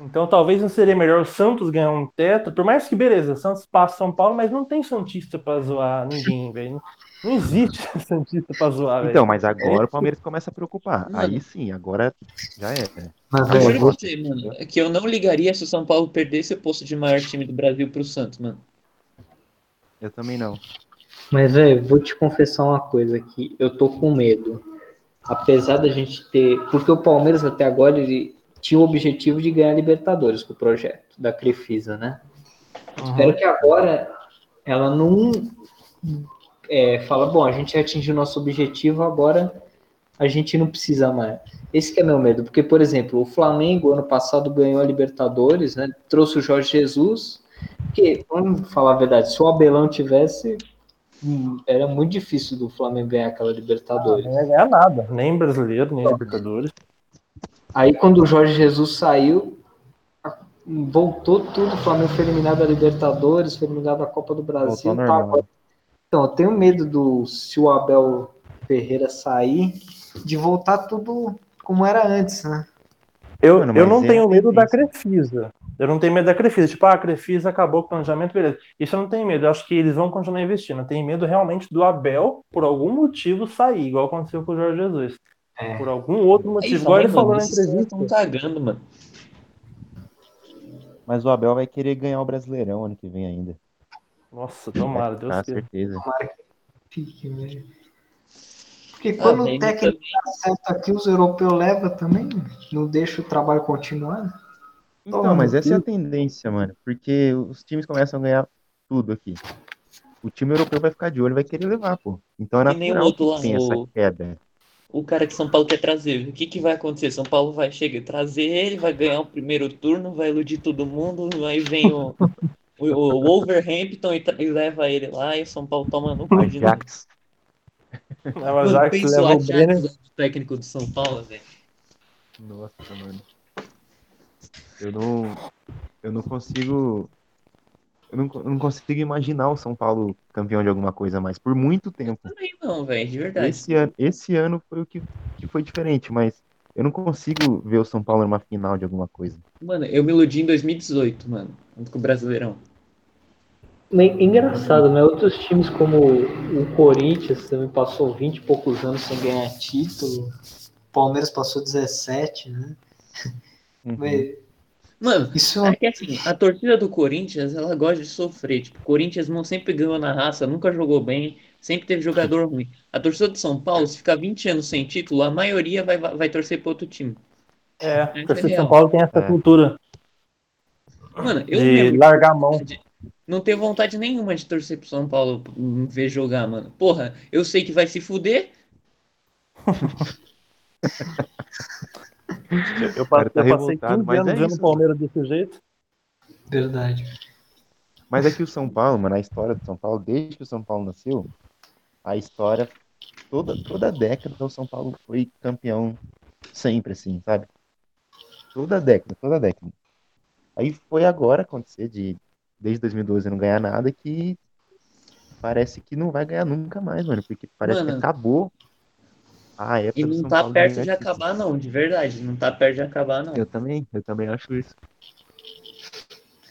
Então talvez não seria melhor o Santos ganhar um tetra, por mais que beleza, Santos passa São Paulo, mas não tem Santista pra zoar ninguém, velho. Não existe Santista pra zoar, velho. Então, mas agora o Palmeiras começa a preocupar. Mano. Aí sim, agora já era. Mas, Eu velho, juro eu vou- pra você, mano, é que eu não ligaria se o São Paulo perdesse o posto de maior time do Brasil pro Santos, mano. Eu também não. Mas, velho, vou te confessar uma coisa aqui. Eu tô com medo. Apesar da gente ter. Porque o Palmeiras até agora ele tinha o objetivo de ganhar a Libertadores com o projeto da Crefisa, né? Uhum. Espero que agora ela não é, fala, bom, a gente atingiu o nosso objetivo, agora a gente não precisa mais. Esse que é meu medo, porque, por exemplo, o Flamengo ano passado ganhou a Libertadores, né? Trouxe o Jorge Jesus, que, vamos falar a verdade, se o Abelão tivesse, hum, era muito difícil do Flamengo ganhar aquela Libertadores. Não ia ganhar nada, nem brasileiro, nem Libertadores. Aí quando o Jorge Jesus saiu, voltou tudo, o Flamengo foi eliminado da Libertadores, foi eliminado da Copa do Brasil. Tá Então, eu tenho medo do se o Abel Ferreira sair, de voltar tudo como era antes, né? Eu, Mano, eu não é tenho medo da. Crefisa. Eu não tenho medo da Crefisa. Tipo, ah, a Crefisa acabou com o planejamento, beleza. Isso eu não tenho medo. Eu acho que eles vão continuar investindo. Eu tenho medo realmente do Abel, por algum motivo, sair, igual aconteceu com o Jorge Jesus. É. Por algum outro motivo. Igual ele falou na entrevista. tão cagando, mano. Mas o Abel vai querer ganhar o Brasileirão ano que vem ainda. Nossa, tomara, Deus Com certeza. Fique, velho. Porque quando bem, o técnico tá certo aqui, os europeus levam também, não deixa o trabalho continuar. Então, Toma mas essa é a tendência, mano. Porque os times começam a ganhar tudo aqui. O time europeu vai ficar de olho, vai querer levar, pô. Então é E nem o natural outro que lá, tenha essa o- queda. O cara que São Paulo quer trazer, o que, que vai acontecer? São Paulo vai chegar, trazer ele, vai ganhar o primeiro turno, vai iludir todo mundo, aí vem o, o, o Wolverhampton e, e leva ele lá e o São Paulo toma no cu de novo. Ajax. É, mas Mano, já que pensa o leva o Ajax Brenner. do técnico do São Paulo, velho. Nossa, mano. Eu não. Eu não consigo. Eu não, eu não consigo imaginar o São Paulo campeão de alguma coisa mais. Por muito tempo. Também não, velho, de verdade. Esse ano, esse ano foi o que, que foi diferente, mas eu não consigo ver o São Paulo numa final de alguma coisa. Mano, eu me iludi em 2018, mano, junto com o Brasileirão. Mas Engraçado, né? Outros times como o Corinthians também passou 20 e poucos anos sem ganhar título. O Palmeiras passou 17, né? Uhum. Mas Mano, Isso é que assim, a torcida do Corinthians, ela gosta de sofrer. Tipo, o Corinthians não sempre ganhou na raça, nunca jogou bem, sempre teve jogador ruim. A torcida do São Paulo, se ficar 20 anos sem título, a maioria vai, vai torcer para outro time. É, é o torcedor de real. São Paulo tem essa É. cultura Mano, eu de mesmo largar a mão. não tenho vontade nenhuma de torcer pro São Paulo hum, ver jogar, mano. Porra, eu sei que vai se fuder. Eu, passei, tá eu passei revoltado, 15 mas anos é vendo o Palmeiras desse jeito. verdade. Mas é que o São Paulo, mano, a história do São Paulo, desde que o São Paulo nasceu, a história, toda, toda década o São Paulo foi campeão sempre, assim, sabe? Toda década, toda década. Aí foi agora acontecer de, desde 2012 não ganhar nada que parece que não vai ganhar nunca mais, mano, porque parece Mano. que acabou a época E não São tá Paulo perto ganhar de acabar, não, de verdade. Não tá perto de acabar, não. Eu também, eu também acho isso.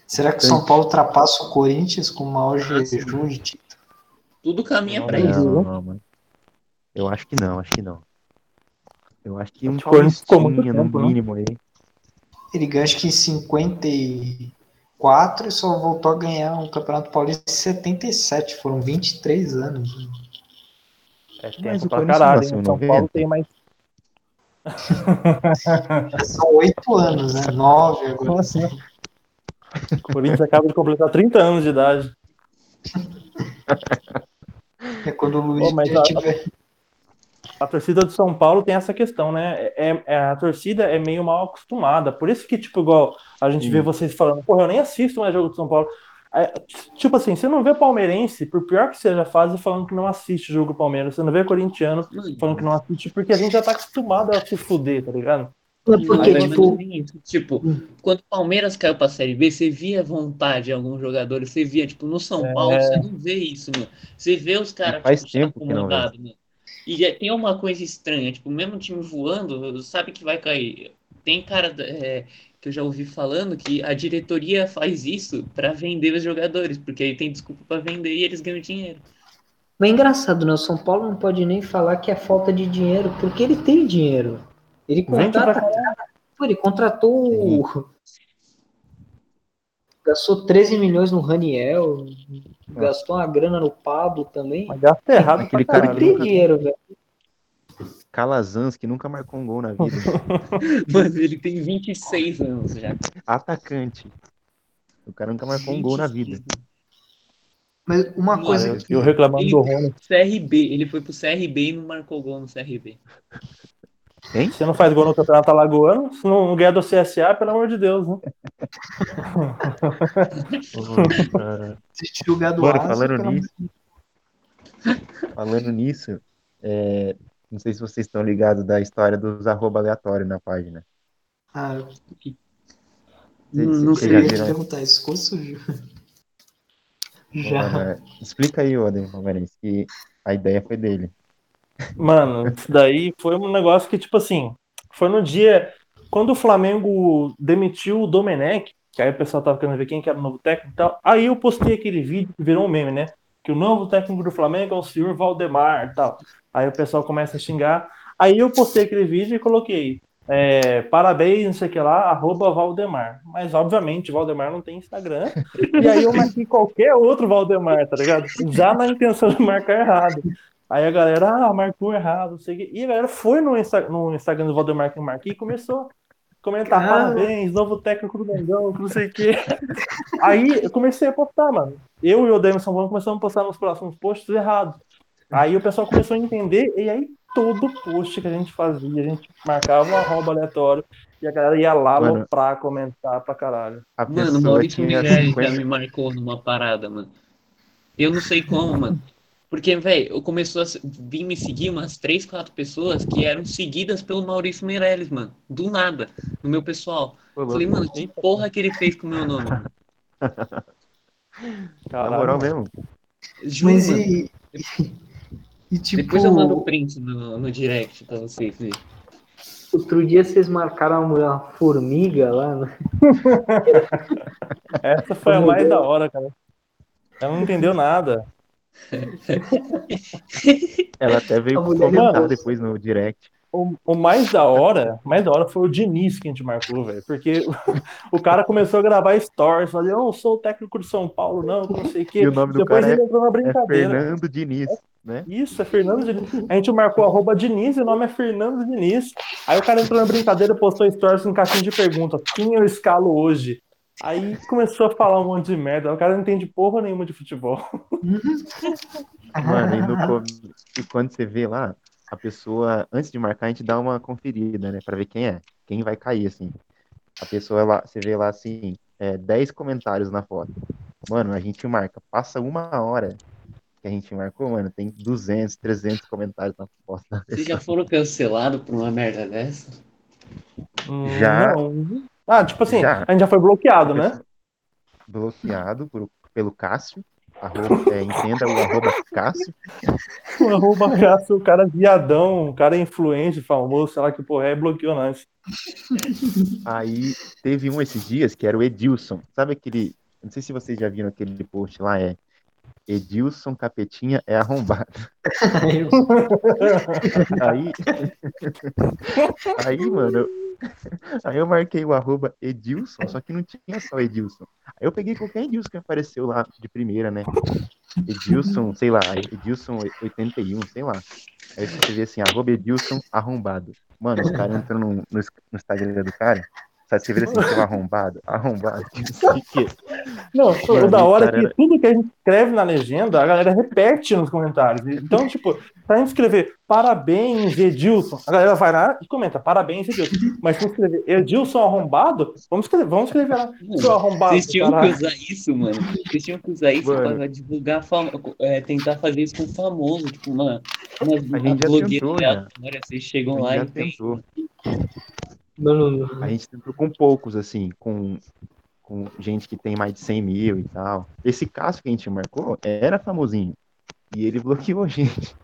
Será que o São Paulo ultrapassa o Corinthians com o maior jejum de título? Tudo caminha pra não, isso. Não, não, mano. Eu acho que não, acho que não. Eu acho que um Corinthians no né? mínimo aí. Ele ganha acho que em 54 e só voltou a ganhar um Campeonato Paulista em 77. Foram 23 anos. É Mas tempo o pra caralho. hein? em São 90. Paulo tem mais. São oito anos, né? Nove agora. O Corinthians acaba de completar 30 anos de idade. É quando o Luiz Pô, mas já a- tiver. A torcida do São Paulo tem essa questão, né? É, é- a torcida é meio mal acostumada. Por isso que, tipo, igual a gente Sim. vê vocês falando, porra, eu nem assisto mais jogo do São Paulo. É, tipo assim, você não vê palmeirense, por pior que seja a fase, falando que não assiste jogo do Palmeiras. Você não vê corintiano falando que não assiste, porque a gente já tá acostumado a se fuder, tá ligado? É porque, Mas, tipo. Tipo, quando o Palmeiras caiu pra Série B, você via vontade em alguns jogadores, você via, tipo, no São É. Paulo, você não vê isso, mano. Você vê os caras, faz tipo, já tempo que não vê. E é- tem uma coisa estranha, tipo, mesmo o time voando, sabe que vai cair. Tem cara é, que eu já ouvi falando que a diretoria faz isso pra vender os jogadores, porque aí tem desculpa pra vender e eles ganham dinheiro. Mas é engraçado, né? O São Paulo não pode nem falar que é falta de dinheiro, porque ele tem dinheiro. Ele contrata. Pô, ele contratou. o- Gastou 13 milhões no Raniel. Gastou uma grana no Pablo também. Mas gasta errado Aquele cara Ele tem dinheiro, velho. Calazans, que nunca marcou um gol na vida. Mas ele tem 26 anos já. Atacante. O cara nunca marcou um gol na vida. Mas uma Mano, coisa Eu, que. eu reclamando Ele- do Rony. CRB, ele foi pro CRB e não marcou gol no CRB. Você não faz gol no Campeonato Alagoano, se não ganhar do CSA, pelo amor de Deus, né? Se jogar do Asa, falando nisso, falando nisso, é, não sei se vocês estão ligados da história dos arroba aleatório na página. Ah, Cê- Não ia te perguntar, isso ficou sujo. Já. Mano, explica aí, Odem Palmeirense, que a ideia foi dele. Mano, isso daí foi um negócio que, tipo assim, foi no dia. Quando o Flamengo demitiu o Domenech, que aí o pessoal tava querendo ver quem que era o novo técnico e tal, aí eu postei aquele vídeo que virou um meme, né? Que o novo técnico do Flamengo é o senhor Valdemar e tal. Aí o pessoal começa a xingar. Aí eu postei aquele vídeo e coloquei. é, parabéns, não sei o que lá, arroba Valdemar. Mas, obviamente, Valdemar não tem Instagram. E aí eu marquei qualquer outro Valdemar, tá ligado? Já na intenção de marcar errado. Aí a galera, ah, marcou errado, não sei o quê. E a galera foi no, Insta- no Instagram do Valdemar que eu marquei e começou, comentar Ah. parabéns, novo técnico do Mengão, que não sei o quê. Aí eu comecei a postar, mano. Eu e o Demerson Bruno começamos a postar nos próximos posts errados. Aí o pessoal começou a entender, e aí todo post que a gente fazia, a gente marcava um arroba aleatório e a galera ia lá Mano. pra comentar pra caralho. A Mano, pessoa Maurício Meirelles já 50 me marcou numa parada, mano. Eu não sei como, mano. Porque, velho, começou a vir me seguir umas três, quatro pessoas que eram seguidas pelo Maurício Meirelles, mano. Do nada, no meu pessoal. Pô, Falei, mano, que porra que ele fez com o meu nome? mano? Na Caralho. moral mesmo. Juro, Mas e. E tipo, Depois eu mando o print no, no direct pra vocês verem. Outro dia vocês marcaram uma, uma formiga lá, né? Essa foi a mais da hora, cara. Ela não entendeu nada. Ela até veio comentar depois no direct. O, o mais da hora, mais da hora foi o Diniz que a gente marcou, velho. Porque o, cara começou a gravar stories, falando, eu não sou o técnico do São Paulo, não, não sei o quê. E o nome do Depois cara ele entrou na É brincadeira. Fernando Diniz, né? Isso, é Fernando Diniz. A gente marcou arroba Diniz e o nome é Fernando Diniz. Aí o cara entrou na brincadeira, postou stories com caixinha de pergunta. Quem eu escalo hoje? Aí começou a falar um monte de merda. O cara não entende porra nenhuma de futebol. Mano, e, no e quando você vê lá, a pessoa, antes de marcar, a gente dá uma conferida, né? Pra ver quem é, quem vai cair, assim. A pessoa lá, você vê lá assim, é, 10 comentários na foto. Mano, a gente marca, passa uma hora que a gente marcou, mano, tem 200, 300 comentários na foto. Vocês já foram cancelados por uma merda dessa? Hum, Já. Não. Ah, tipo assim, Já. a gente já foi bloqueado, né? Bloqueado por- pelo Cássio. Arroba, é, entenda o arroba Cássio. O arroba Cássio, o cara viadão, o cara influente, famoso, sei lá que porra é, bloqueou nós. Aí teve um esses dias que era o Edilson. Sabe aquele. Não sei se vocês já viram aquele post lá, é. Edilson Capetinha é arrombado. Aí. aí, mano. Aí eu marquei o arroba Edilson, só que não tinha só Edilson. Aí eu peguei qualquer Edilson que apareceu lá de primeira, né? Edilson, sei lá, Edilson 81, sei lá. Aí você vê assim, arroba Edilson arrombado. Mano, os caras entram no, no, no Instagram do cara, sabe? Você vê assim, seu arrombado, arrombado, não sei o quê. Não, Mano, o da hora é que tudo que a gente escreve na legenda, a galera repete nos comentários. Então, tipo, pra gente escrever parabéns, Edilson, a galera vai lá e comenta parabéns, Edilson. Mas se escrever Edilson arrombado, vamos escrever, vamos escrever lá, seu arrombado. Vocês tinham que caralho. usar isso, mano. Vocês tinham que usar isso Mano. pra divulgar, fam... é, tentar fazer isso com famoso, tipo, uma, uma, A gente já blogueira tentou, né? Vocês chegam A lá e já tem. Tentou. Mano, A gente tentou com poucos, assim, com, com gente que tem mais de 100 mil e tal. Esse caso que a gente marcou era famosinho. E ele bloqueou a gente.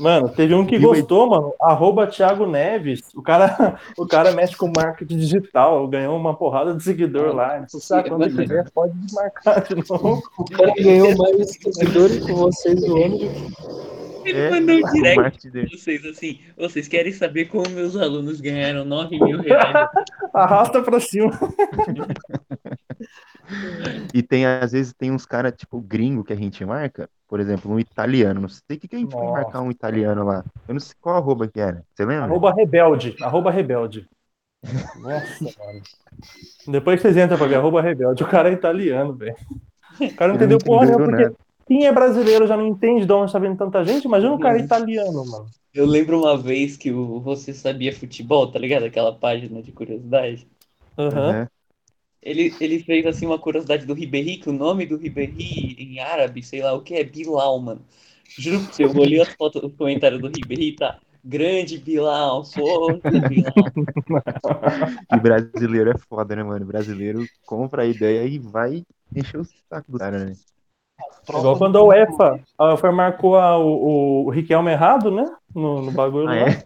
Mano, teve um que gostou, mano. Arroba Thiago Neves. O cara, o cara mexe com marketing digital, ganhou uma porrada de seguidor lá. Falou, sabe, quando quiser, pode desmarcar de novo. o cara ganhou mais seguidores que vocês zoando. Ele É, mandou um o direct pra vocês assim. Vocês querem saber como meus alunos ganharam 9 mil reais? Arrasta pra cima. E tem, às vezes, tem uns caras, tipo, gringo que a gente marca. Por exemplo, um italiano. Não sei o que, que a gente foi Nossa. marcar um italiano lá. Eu não sei qual arroba que era. Você lembra? Arroba rebelde. Arroba rebelde. Nossa, mano. Depois vocês entram pra ver, arroba rebelde. O cara é italiano, velho. O cara não entendeu porra nenhuma, porque quem é brasileiro já não entende de onde tá vindo tanta gente. Imagina um cara italiano, mano. Eu lembro uma vez que o Você Sabia Futebol, tá ligado? Aquela página de curiosidade. Aham. Aham. Ele, ele fez assim uma curiosidade do Ribéry, que o nome do Ribéry em árabe, sei lá o que, é Bilal, mano. Juro você, eu olhei as fotos, os comentários do Ribéry, tá? Grande Bilal, força Bilal. E brasileiro é foda, né, mano? Brasileiro compra a ideia e vai encher o saco do cara, né? Igual quando a UEFA, a UEFA marcou a- o, o Riquelme errado, né? No, no bagulho Ah, lá. é?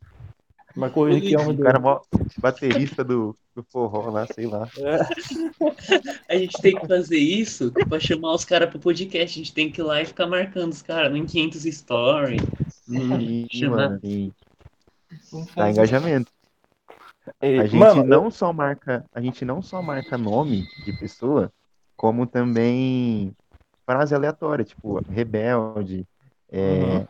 Marcou o Riquelme O cara mó baterista do, do forró lá, sei lá. A gente tem que fazer isso pra chamar os caras pro podcast. A gente tem que ir lá e ficar marcando os caras em 500 stories. Chamar- mano, dá engajamento. E, A gente mano, não só marca, a gente não só marca nome de pessoa, como também frase aleatória, tipo rebelde. é, Uhum.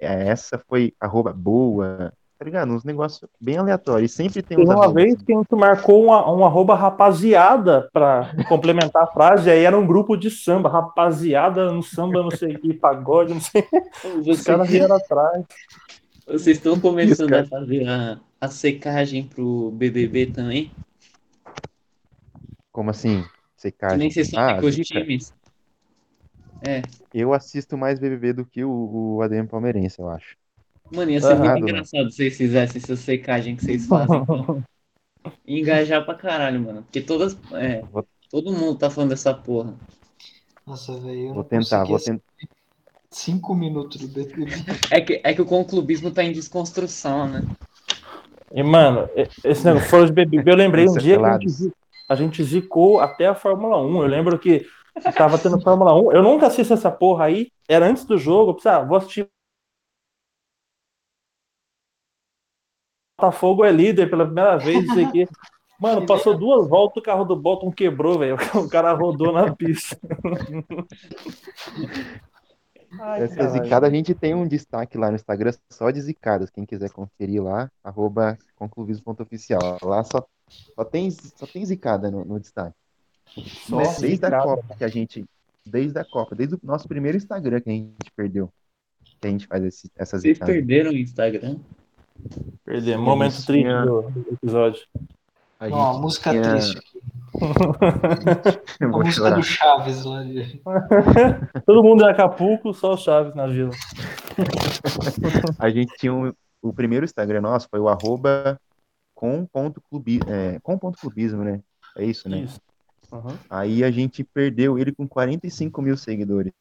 é, essa foi arroba boa. tá ligado? Uns negócios bem aleatórios. Sempre tem uns uma arrobas, vez que a gente marcou uma, um arroba rapaziada pra complementar a frase, aí era um grupo de samba, rapaziada no samba, não sei o que, pagode, não sei. Os Vocês, caras vieram atrás. vocês estão começando Isso, a fazer a, a secagem pro BBB também? Como assim? Que Secagem. nem vocês sabem Ah, os times. É, Eu assisto mais BBB do que o, o ADM palmeirense, eu acho. mano, ia ser muito engraçado se vocês fizessem essa secagem que vocês fazem. mano. E engajar pra caralho, mano. Porque todas. É, Vou, todo mundo tá falando dessa porra. Nossa, velho, eu vou tentar, vou tentar. cinco minutos do BBB. É que, é que o conclubismo tá em desconstrução, né? E, mano, esse negócio fora de BBB, eu lembrei um dia que a gente, a gente zicou até a Fórmula 1. Eu lembro que tava tendo Fórmula 1. Eu nunca assisti essa porra aí. Era antes do jogo. Eu pensei, ah, vou assistir. Botafogo é líder pela primeira vez, não sei o quê. Mano, passou duas voltas, o carro do Bolton quebrou, velho. O cara rodou na pista. Ai, Essa caralho. zicada a gente tem um destaque lá no Instagram só de zicadas. Quem quiser conferir lá, arroba concluvismo.oficial. Lá só, só, tem, só tem zicada no, no destaque. Só Mas desde a. Copa que a gente. Desde a Copa, desde o nosso primeiro Instagram que a gente perdeu. Que a gente faz esse, essas Vocês zicadas. perderam o Instagram? Perdemos. Momento Isso, triste do, episódio. A Ó, a gente música tinha- triste aqui. A música chorar. do Chaves lá. De... Todo mundo em Acapulco, só o Chaves na vila. A gente tinha um, o primeiro Instagram nosso foi o arroba com ponto clubi, é, com ponto clubismo, né? É isso, né? Isso. Uhum. Aí a gente perdeu ele com 45 mil seguidores.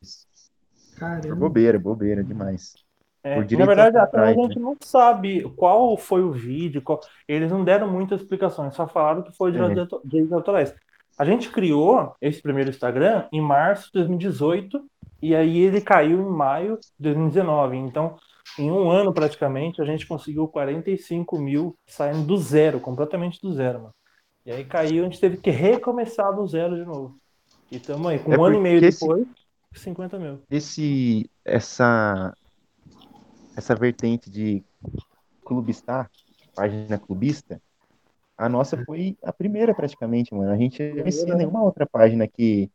Por Caramba. bobeira, bobeira demais. É, Por na verdade, até a autorais, né? gente não sabe qual foi o vídeo. qual- Eles não deram muitas explicações, só falaram que foi de É. direitos direitos autorais. A gente criou esse primeiro Instagram em março de 2018 e aí ele caiu em maio de 2019. Então, em um ano praticamente, a gente conseguiu 45 mil saindo do zero, completamente do zero, mano. E aí caiu, a gente teve que recomeçar do zero de novo. E estamos aí, com É um ano e meio esse- depois, 50 mil. Esse, essa, essa vertente de clubistar, página clubista, a nossa foi a primeira praticamente, mano. A gente não conhecia nenhuma outra página que,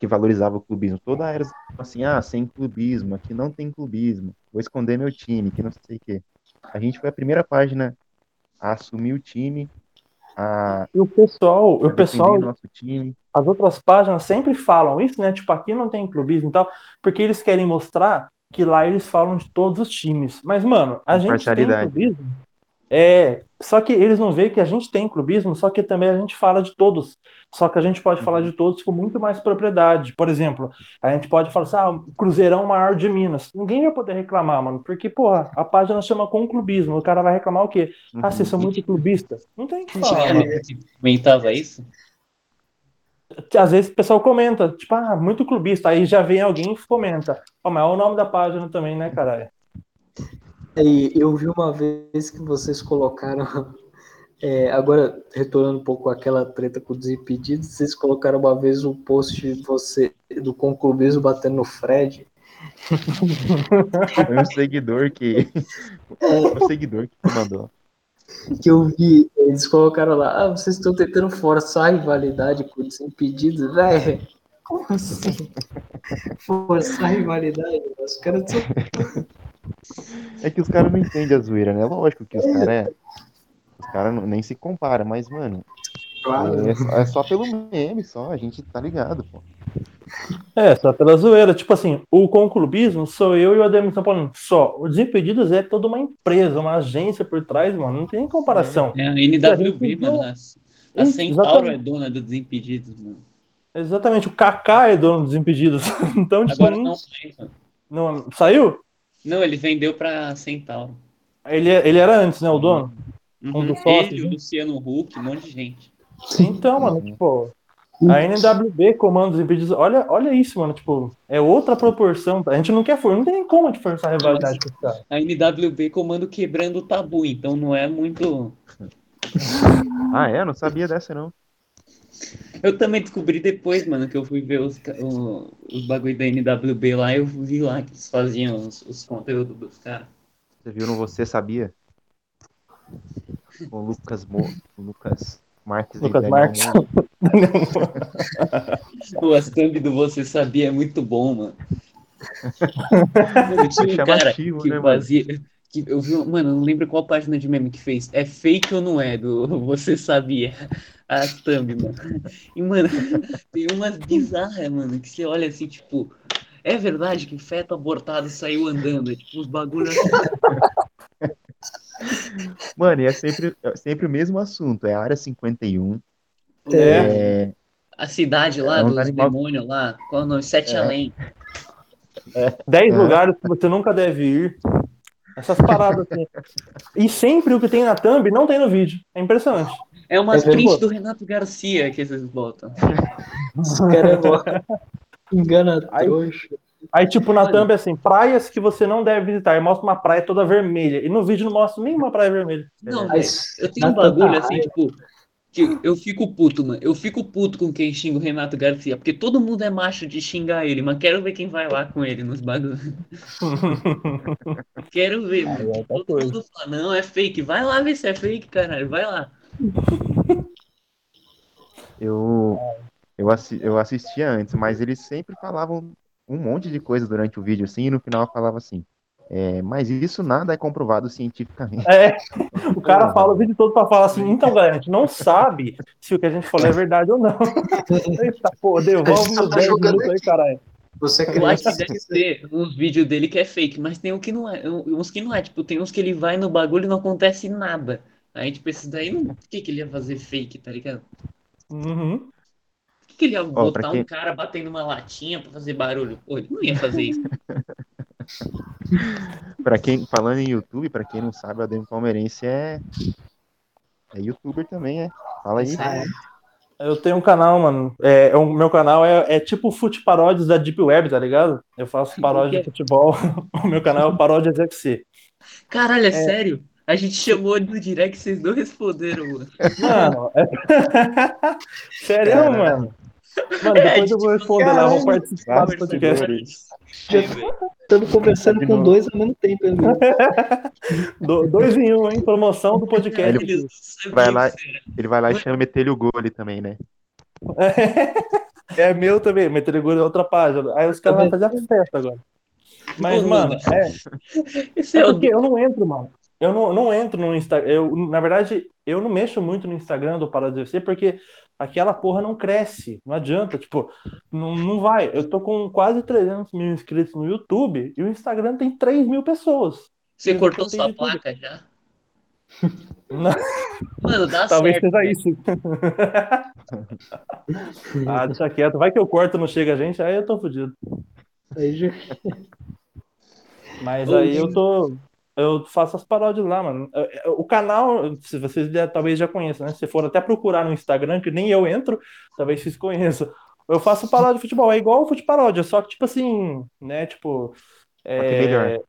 que valorizava o clubismo. Toda era assim, ah, sem clubismo, aqui não tem clubismo, vou esconder meu time, que não sei o quê. A gente foi a primeira página a assumir o time, a, E o pessoal, o pessoal as outras páginas sempre falam isso, né? Tipo, aqui não tem clubismo e tal, porque eles querem mostrar que lá eles falam de todos os times. Mas, mano, a gente tem clubismo. É, só que eles não veem que a gente tem clubismo, só que também a gente fala de todos. Só que a gente pode falar de todos com muito mais propriedade. Por exemplo, a gente pode falar assim, ah, o Cruzeirão maior de Minas. Ninguém vai poder reclamar, mano, porque, porra, a página chama com clubismo. O cara vai reclamar o quê? Ah, vocês são muito clubistas. Não tem o que falar. Comentava isso? às vezes o pessoal comenta, tipo, ah, muito clubista. Aí já vem alguém e comenta. Ó, mas é o nome da página também, né, caralho? E eu vi uma vez que vocês colocaram. é, agora, retornando um pouco àquela treta com os desimpedidos, vocês colocaram uma vez um post de você, do conclubismo batendo no Fred. Foi um seguidor que. um seguidor que mandou. Que eu vi, eles colocaram lá, ah, vocês estão tentando forçar a rivalidade com os desimpedidos, velho. Como assim? Forçar a rivalidade? Os caras são. É que os caras não entendem a zoeira, né? Lógico que os caras. Os caras nem se comparam, mas, mano, Claro. é, só- é só pelo meme, só. A gente tá ligado, pô. É, só pela zoeira. Tipo assim, o conclubismo sou eu e o Ademir São Paulo. Só. O Desimpedidos é toda uma empresa, uma agência por trás, mano. Não tem nem comparação. É a NWB, mano. A, a Centauro é dona do Desimpedidos, mano. Exatamente. O Kaká é dono dos Desimpedidos. Então, tipo, Agora não, não não- Saiu? Não, ele vendeu pra Centauro. Ele, ele era antes, né, o dono? Um Uhum. dos sócios, Ele, o né? Luciano Huck, um monte de gente. Então, mano, tipo, a NWB comanda os impedidos. Olha, olha isso, mano. Tipo, é outra proporção. A gente não quer for, não tem nem como a gente forçar a rivalidade com esse cara. A NWB comando quebrando o tabu, então não é muito. Ah, é? Não sabia dessa, não. Eu também descobri depois, mano, que eu fui ver os, o- os bagulho da NWB lá, eu vi lá que eles faziam os, os conteúdos dos caras. Você viu no Você Sabia? O Lucas Mo, o Lucas Marques Lucas Marques. O thumb do Você Sabia é muito bom, mano. Mano, tinha um cara que né, mano? Que eu vi, mano, eu não lembro qual página de meme que fez. É fake ou não é? Do Você Sabia? A thumb, mano. E, mano, tem umas bizarras, mano, que você olha assim, tipo... É verdade que feto abortado saiu andando. É tipo uns bagulhos assim. Mano, e é sempre, é sempre o mesmo assunto. É a área 51. É. É, A cidade lá, É um dos animal- demônios lá. Qual é o nome? Sete É. Além. 10 É. lugares que você nunca deve ir. Essas paradas assim. E sempre o que tem na thumb não tem no vídeo. É impressionante. É umas É verdade. prints do Renato Garcia que vocês botam. Os caras engana Aí- trouxa. Aí, tipo, na Olha. thumb, assim, praias que você não deve visitar. E mostra uma praia toda vermelha. E no vídeo não mostra nenhuma praia vermelha. Não. Mas Eu tenho um bagulho assim, raiva. tipo, eu fico puto, mano. Eu fico puto com quem xinga o Renato Garcia, porque todo mundo é macho de xingar ele, mas quero ver quem vai lá com ele nos bagulhos. Quero ver, mano. É Todo coisa. mundo fala, não, é fake. Vai lá ver se é fake, caralho. Vai lá. eu, eu, assi- eu assistia antes, mas eles sempre falavam um monte de coisa durante o vídeo, assim, e no final falava assim. É, mas isso nada é comprovado cientificamente. É, o cara fala o vídeo todo pra falar assim, então, galera, a gente não sabe se o que a gente falou é verdade ou não. Eita, pô, devolve tá 10 jogando minutos aí, caralho. Você Eu acho que deve ter uns vídeos dele que é fake, mas tem um que não é. Uns que não é. Tipo, tem uns que ele vai no bagulho e não acontece nada. Aí, tipo, esse daí, não... por que, que ele ia fazer fake, tá ligado? Uhum. Por que, que ele ia botar pra um cara batendo uma latinha pra fazer barulho? Pô, ele não ia fazer isso. Pra quem, falando em YouTube, pra quem não sabe, o Ademir Palmeirense é, é youtuber também, é. Fala aí. Eu tenho um canal, mano. É, é o meu canal é, é tipo Fute Paródias da Deep Web, tá ligado? Eu faço paródia de futebol. o meu canal é o Paródias FC. Caralho, é, sério? A gente chamou no direct, vocês não responderam, mano. Mano, é... sério, Cara. mano. Mano, depois eu vou responder lá, vou participar do podcast. Estamos conversando com dois ao mesmo tempo. Do- dois em um, hein? Promoção do podcast. Sabiam Vai lá. isso era. Ele vai lá e chama Metelho o Gole também, né? É meu também, Meteligura é outra página. Aí os caras vão fazer a festa agora. Mas, Pô, mano, mano. é, Esse é é o porque eu não entro, mano. Eu não, não entro no Instagram. Eu, na verdade, eu não mexo muito no Instagram do Parada UFC porque aquela porra não cresce. Não adianta, tipo, não, não vai. Eu tô com quase 300 mil inscritos no YouTube e o Instagram tem 3 mil pessoas. Você cortou sua tudo. placa já? Não, Mano, dá talvez certo. seja velho. isso. ah, deixa quieto. Vai que eu corto e não chega a gente, aí eu tô fudido. Aí já- Mas aí eu tô. Eu faço as paródias lá, mano. O canal, se vocês já- talvez já conheçam, né? Se for até procurar no Instagram, que nem eu entro, talvez vocês conheçam. Eu faço paródia de futebol, é igual o fute paródia, só que tipo assim, né? Tipo. É, Só que melhor.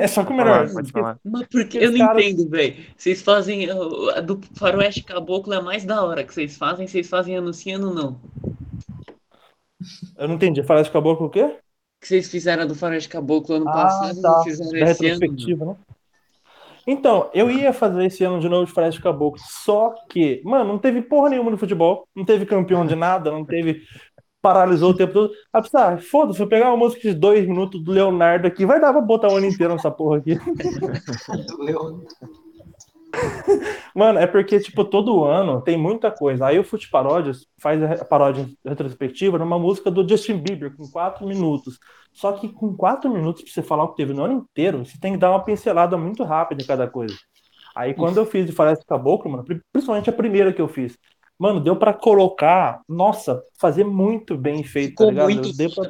é só que Pode melhor. falar, pode falar. Mas por que? Os Eu não caras- entendo, velho. Vocês fazem. A do Faroeste Caboclo é mais da hora que vocês fazem, vocês fazem anunciando não. Eu não entendi. De caboclo o quê? Que vocês fizeram do Faroeste Caboclo ano Ah, passado, tá. fizeram Da esse ano. retrospectiva, né? Então, eu ia fazer esse ano de novo de Floresta de Caboclo, só que, mano, não teve porra nenhuma no futebol, não teve campeão de nada, não teve. Paralisou o tempo todo. Ah, pensar, foda-se, vou pegar uma música de dois minutos do Leonardo aqui, vai dar pra botar o ano inteiro nessa porra aqui. do? Mano, é porque, tipo, todo ano tem muita coisa. Aí o Fute Paródias faz a paródia retrospectiva numa música do Justin Bieber, com quatro minutos. Só que com quatro minutos, pra você falar o que teve no ano inteiro, você tem que dar uma pincelada muito rápida em cada coisa. Aí quando eu fiz de Floresta Caboclo, mano, pri- principalmente a primeira que eu fiz, mano, deu pra colocar, nossa, fazer muito bem feito, tá Ficou ligado? muito. Deu pra-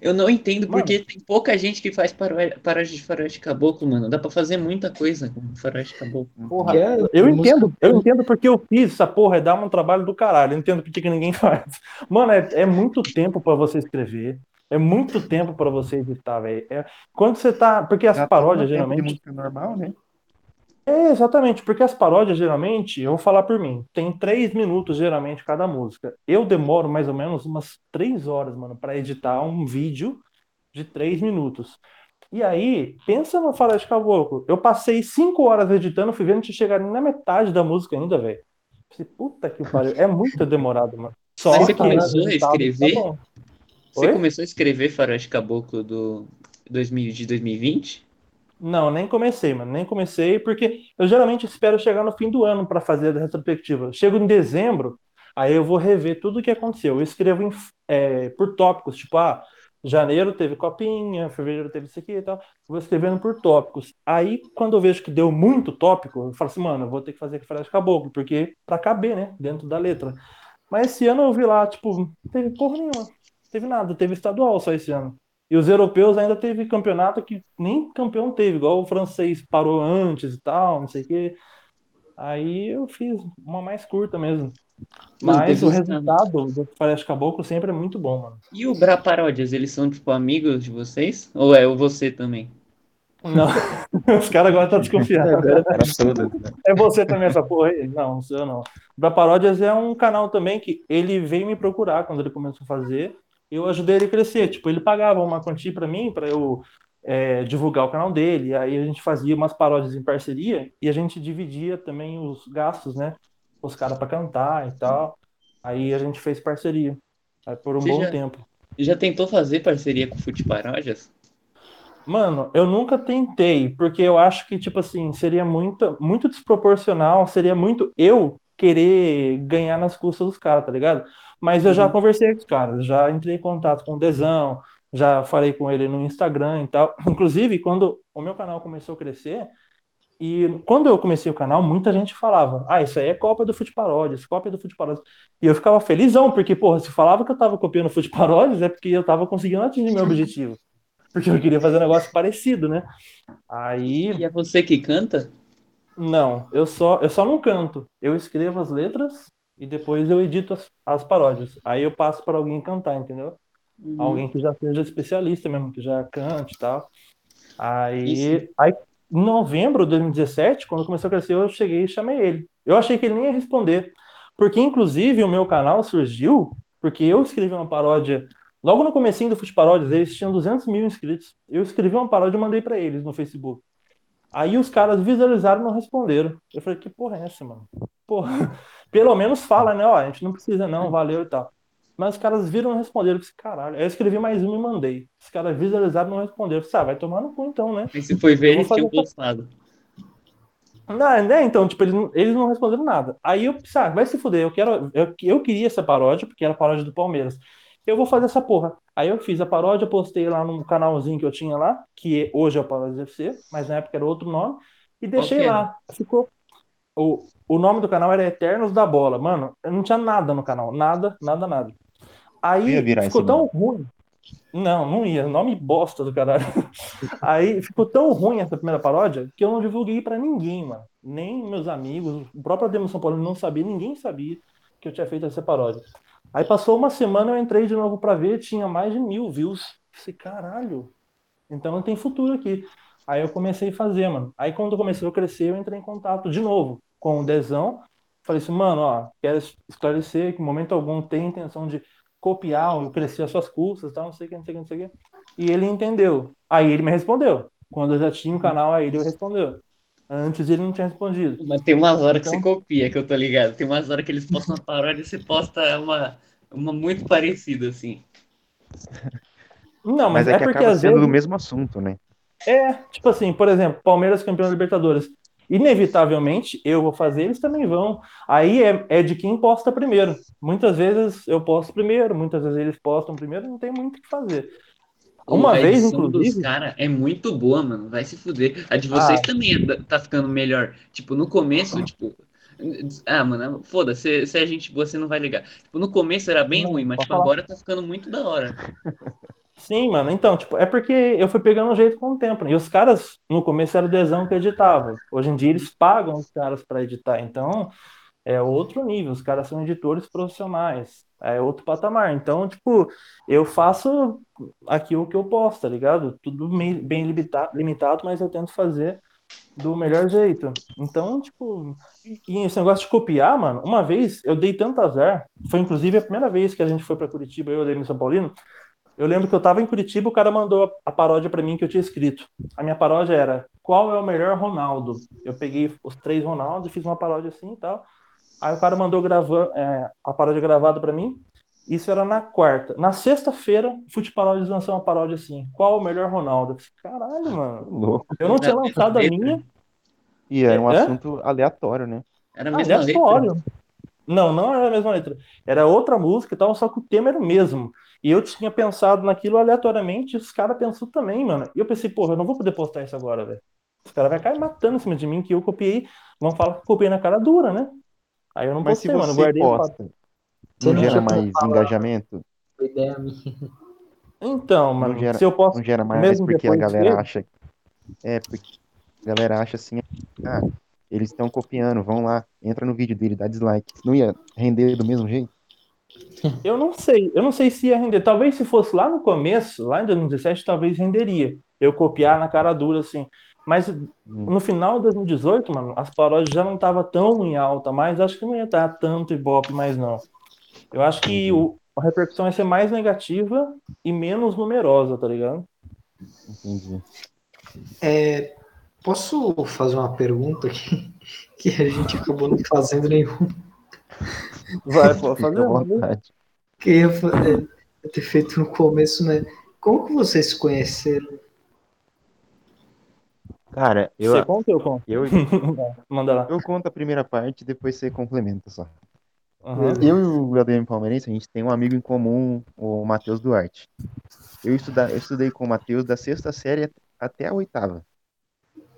eu não entendo Mano. porque tem pouca gente que faz paródia de Faroeste Caboclo, mano. Dá pra fazer muita coisa com Faroeste Caboclo. Porra, é Eu música- entendo, eu entendo porque eu fiz essa porra, é dar um trabalho do caralho. Eu entendo porque que ninguém faz. Mano, é, é muito tempo pra você escrever. É muito tempo pra você editar, velho. É, quando você tá. Porque as Já paródias, tempo de geralmente. música normal, né? É, exatamente, porque as paródias, geralmente, eu vou falar por mim, tem três minutos, geralmente, cada música. Eu demoro mais ou menos umas três horas, mano, pra editar um vídeo de três minutos. E aí, pensa no Faroeste Caboclo. Eu passei cinco horas editando, fui vendo que chegar na metade da música ainda, velho. Puta que pariu. É muito demorado, mano. Só Mas você começou a escrever? Tá você Oi? começou a escrever Faroeste Caboclo do 2000, de 2020? Não, nem comecei, mano. Nem comecei, porque eu geralmente espero chegar no fim do ano para fazer a retrospectiva. Chego em dezembro, aí eu vou rever tudo o que aconteceu. Eu escrevo em, é, por tópicos, tipo, ah, janeiro teve copinha, fevereiro teve isso aqui e tal. Vou escrevendo por tópicos. Aí, quando eu vejo que deu muito tópico, eu falo assim, mano, eu vou ter que fazer aqui de caboclo, porque para caber, né, dentro da letra. Mas esse ano eu vi lá, tipo, não teve porra nenhuma. Teve nada, teve estadual só esse ano. E os europeus ainda teve campeonato que nem campeão teve, igual o francês parou antes e tal, não sei o quê. Aí eu fiz uma mais curta mesmo. Mas o resultado do Floresta Caboclo sempre é muito bom, mano. E o Bra Paródias, eles são, tipo, amigos de vocês? Ou é o você também? Não, os caras agora estão desconfiados. É você também essa porra aí? Não, não sou eu não. Bra Paródias é um canal também que ele veio me procurar quando ele começou a fazer. Eu ajudei ele a crescer. Tipo, ele pagava uma quantia para mim, para eu é, divulgar o canal dele. Aí a gente fazia umas paródias em parceria e a gente dividia também os gastos, né? os caras para cantar e tal. Aí a gente fez parceria por um Você bom já, tempo. Já tentou fazer parceria com o Fute Paródias? Mano, eu nunca tentei, porque eu acho que, tipo assim, seria muito, muito desproporcional, seria muito eu querer ganhar nas custas dos caras, tá ligado? Mas eu já uhum. conversei com os caras, já entrei em contato com o Desão, já falei com ele no Instagram e tal. Inclusive, quando o meu canal começou a crescer, e quando eu comecei o canal, muita gente falava: Ah, isso aí é cópia do Fute Paródias, cópia do Fute Paródias. E eu ficava felizão, porque, porra, se falava que eu tava copiando o Fute Paródias, é porque eu tava conseguindo atingir meu objetivo. Porque eu queria fazer um negócio parecido, né? Aí. E é você que canta? Não, eu só, eu só não canto. Eu escrevo as letras e depois eu edito as, as paródias. Aí eu passo para alguém cantar, entendeu? Uhum. Alguém que já seja especialista mesmo, que já cante e tal. Aí, aí em novembro de 2017, quando começou a crescer, eu cheguei e chamei ele. Eu achei que ele nem ia responder. Porque, inclusive, o meu canal surgiu porque eu escrevi uma paródia. Logo no comecinho do Fute Paródias, eles tinham 200 mil inscritos. Eu escrevi uma paródia e mandei para eles no Facebook. Aí os caras visualizaram e não responderam. Eu falei, que porra é essa, mano? Porra, pelo menos fala, né? Ó, a gente não precisa não, valeu e tal. Mas os caras viram e responderam. Eu disse, caralho. Aí eu escrevi mais um e mandei. Os caras visualizaram e não responderam. Eu disse, ah, vai tomar no cu então, né? E se foi ver, eles tinham postado. Não, né? Então, tipo, eles, eles não responderam nada. Aí eu pensei, ah, vai se fuder, eu quero. Eu, eu queria essa paródia, porque era a paródia do Palmeiras. Eu vou fazer essa porra. Aí eu fiz a paródia, postei lá no canalzinho que eu tinha lá, que hoje é o Paródia FC, mas na época era outro nome, e deixei lá. Ficou. O, o nome do canal era Eternos da Bola. Mano, eu não tinha nada no canal. Nada, nada, nada. Aí ficou tão ruim. Não, não ia. Nome bosta do caralho. Aí ficou tão ruim essa primeira paródia que eu não divulguei para ninguém, mano. Nem meus amigos, o próprio Ademo São Paulo não sabia, ninguém sabia que eu tinha feito essa paródia. Aí passou uma semana, eu entrei de novo para ver, tinha mais de mil views. Falei, caralho, então não tem futuro aqui. Aí eu comecei a fazer, mano. Aí quando comecei a crescer, eu entrei em contato de novo com o Dezão. Falei assim, mano, ó, quero esclarecer que em momento algum tem intenção de copiar ou crescer as suas custas, tal, não sei o que, não sei o que, não sei o que. E ele entendeu. Aí ele me respondeu. Quando eu já tinha um canal, aí ele respondeu. Antes ele não tinha respondido. Mas tem umas horas então... que você copia, que eu tô ligado. Tem umas horas que eles postam uma paródia e você posta uma, uma muito parecida, assim. Não, mas, mas é, é que porque acaba sendo vezes... do mesmo assunto, né? É, tipo assim, por exemplo, Palmeiras campeão da Libertadores inevitavelmente eu vou fazer, eles também vão. Aí é, é de quem posta primeiro. Muitas vezes eu posto primeiro, muitas vezes eles postam primeiro, não tem muito o que fazer. Uma vez, inclusive. cara é muito boa, mano. Vai se fuder. A de vocês ah. também é tá ficando melhor. Tipo, no começo, ah. tipo. Ah, mano, foda-se, se a gente, você não vai ligar. Tipo, no começo era bem não, ruim, mas tipo, agora tá ficando muito da hora. Sim, mano. Então, tipo, é porque eu fui pegando um jeito com o tempo. Né? E os caras, no começo era o Desão que editava. Hoje em dia eles pagam os caras para editar. Então, é outro nível. Os caras são editores profissionais. É outro patamar. Então, tipo, eu faço aquilo que eu posso, tá ligado? Tudo bem limitado, mas eu tento fazer do melhor jeito. Então, tipo, e esse negócio de copiar, mano, uma vez eu dei tanto azar, foi inclusive a primeira vez que a gente foi para Curitiba, eu e o São Paulino, Eu lembro que eu tava em Curitiba, o cara mandou a, a paródia para mim que eu tinha escrito. A minha paródia era Qual é o melhor Ronaldo? Eu peguei os três Ronaldos e fiz uma paródia assim e tal. Aí o cara mandou gravar, é, a paródia gravada para mim. Isso era na quarta. Na sexta-feira, Fute lançou uma paródia assim: Qual é o melhor Ronaldo? Eu falei, Caralho, mano. Louco. Eu não tinha lançado a letra. minha. E era um É? assunto aleatório, né? Era a Ah, mesma letra. aleatório. Não, não era a mesma letra. Era outra música e tal, só que o tema era o mesmo. E eu tinha pensado naquilo aleatoriamente, e os caras pensou também, mano. E eu pensei, porra, eu não vou poder postar isso agora, velho. Os caras vão cair matando em cima de mim, que eu copiei. Vão falar que copiei na cara dura, né? Aí eu não Mas se postei, mano. Guardei posta, não não gera mais falado. engajamento? Foi ideia minha. Então, mano, gera- se eu posso. Não gera mais Mesmo porque a galera dele? acha. É, porque a galera acha assim, ah, eles estão copiando, vão lá, entra no vídeo dele, dá dislike. Não ia render do mesmo jeito? Eu não sei, eu não sei se ia render. Talvez se fosse lá no começo, lá em 2017, talvez renderia. Eu copiar na cara dura, assim. Mas no final de 2018, mano, as paródias já não estavam tão em alta, mas acho que não ia estar tanto ibope mais, não. Eu acho que o, a repercussão ia ser mais negativa e menos numerosa, tá ligado? Entendi. É, posso fazer uma pergunta aqui que a gente acabou não fazendo nenhum? Vai, pô, vontade. Que eu ia eu ter feito no começo, né? Como que vocês se conheceram? Cara, eu, Você conta ou eu conto? eu, Manda lá. eu conto a primeira parte, depois você complementa só. Aham. Eu e o ADM Palmeirense, a gente tem um amigo em comum, o Matheus Duarte. Eu, estuda, eu estudei com o Matheus da sexta série até a oitava